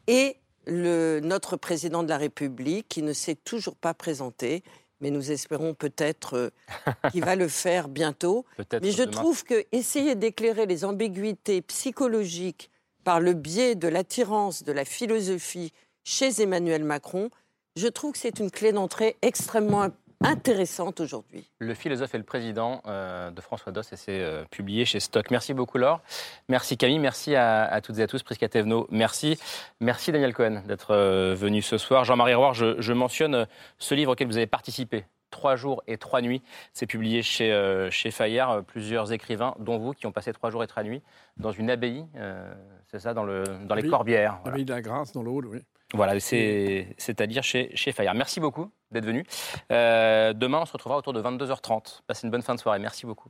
et notre président de la République qui ne s'est toujours pas présenté. Mais nous espérons peut-être euh, qu'il va le faire bientôt. Mais je trouve que essayer d'éclairer les ambiguïtés psychologiques par le biais de l'attirance de la philosophie chez Emmanuel Macron, je trouve que c'est une clé d'entrée extrêmement intéressante aujourd'hui.
Le philosophe et le président euh, de François Doss, et c'est euh, publié chez Stock. Merci beaucoup Laure. Merci Camille, merci à, toutes et à tous. Prisca Tevno, merci. Merci Daniel Cohen d'être euh, venu ce soir. Jean-Marie Roire, je, mentionne ce livre auquel vous avez participé. Trois jours et trois nuits. C'est publié chez, chez Fayard. Plusieurs écrivains, dont vous, qui ont passé trois jours et trois nuits dans une abbaye, c'est ça, dans, le, dans les Corbières.
L'abbaye de la Grâce, dans l'Aude, oui.
Voilà, c'est-à-dire chez, chez Fayard. Merci beaucoup d'être venu. Euh, demain, on se retrouvera autour de 22h30. Passez une bonne fin de soirée. Merci beaucoup.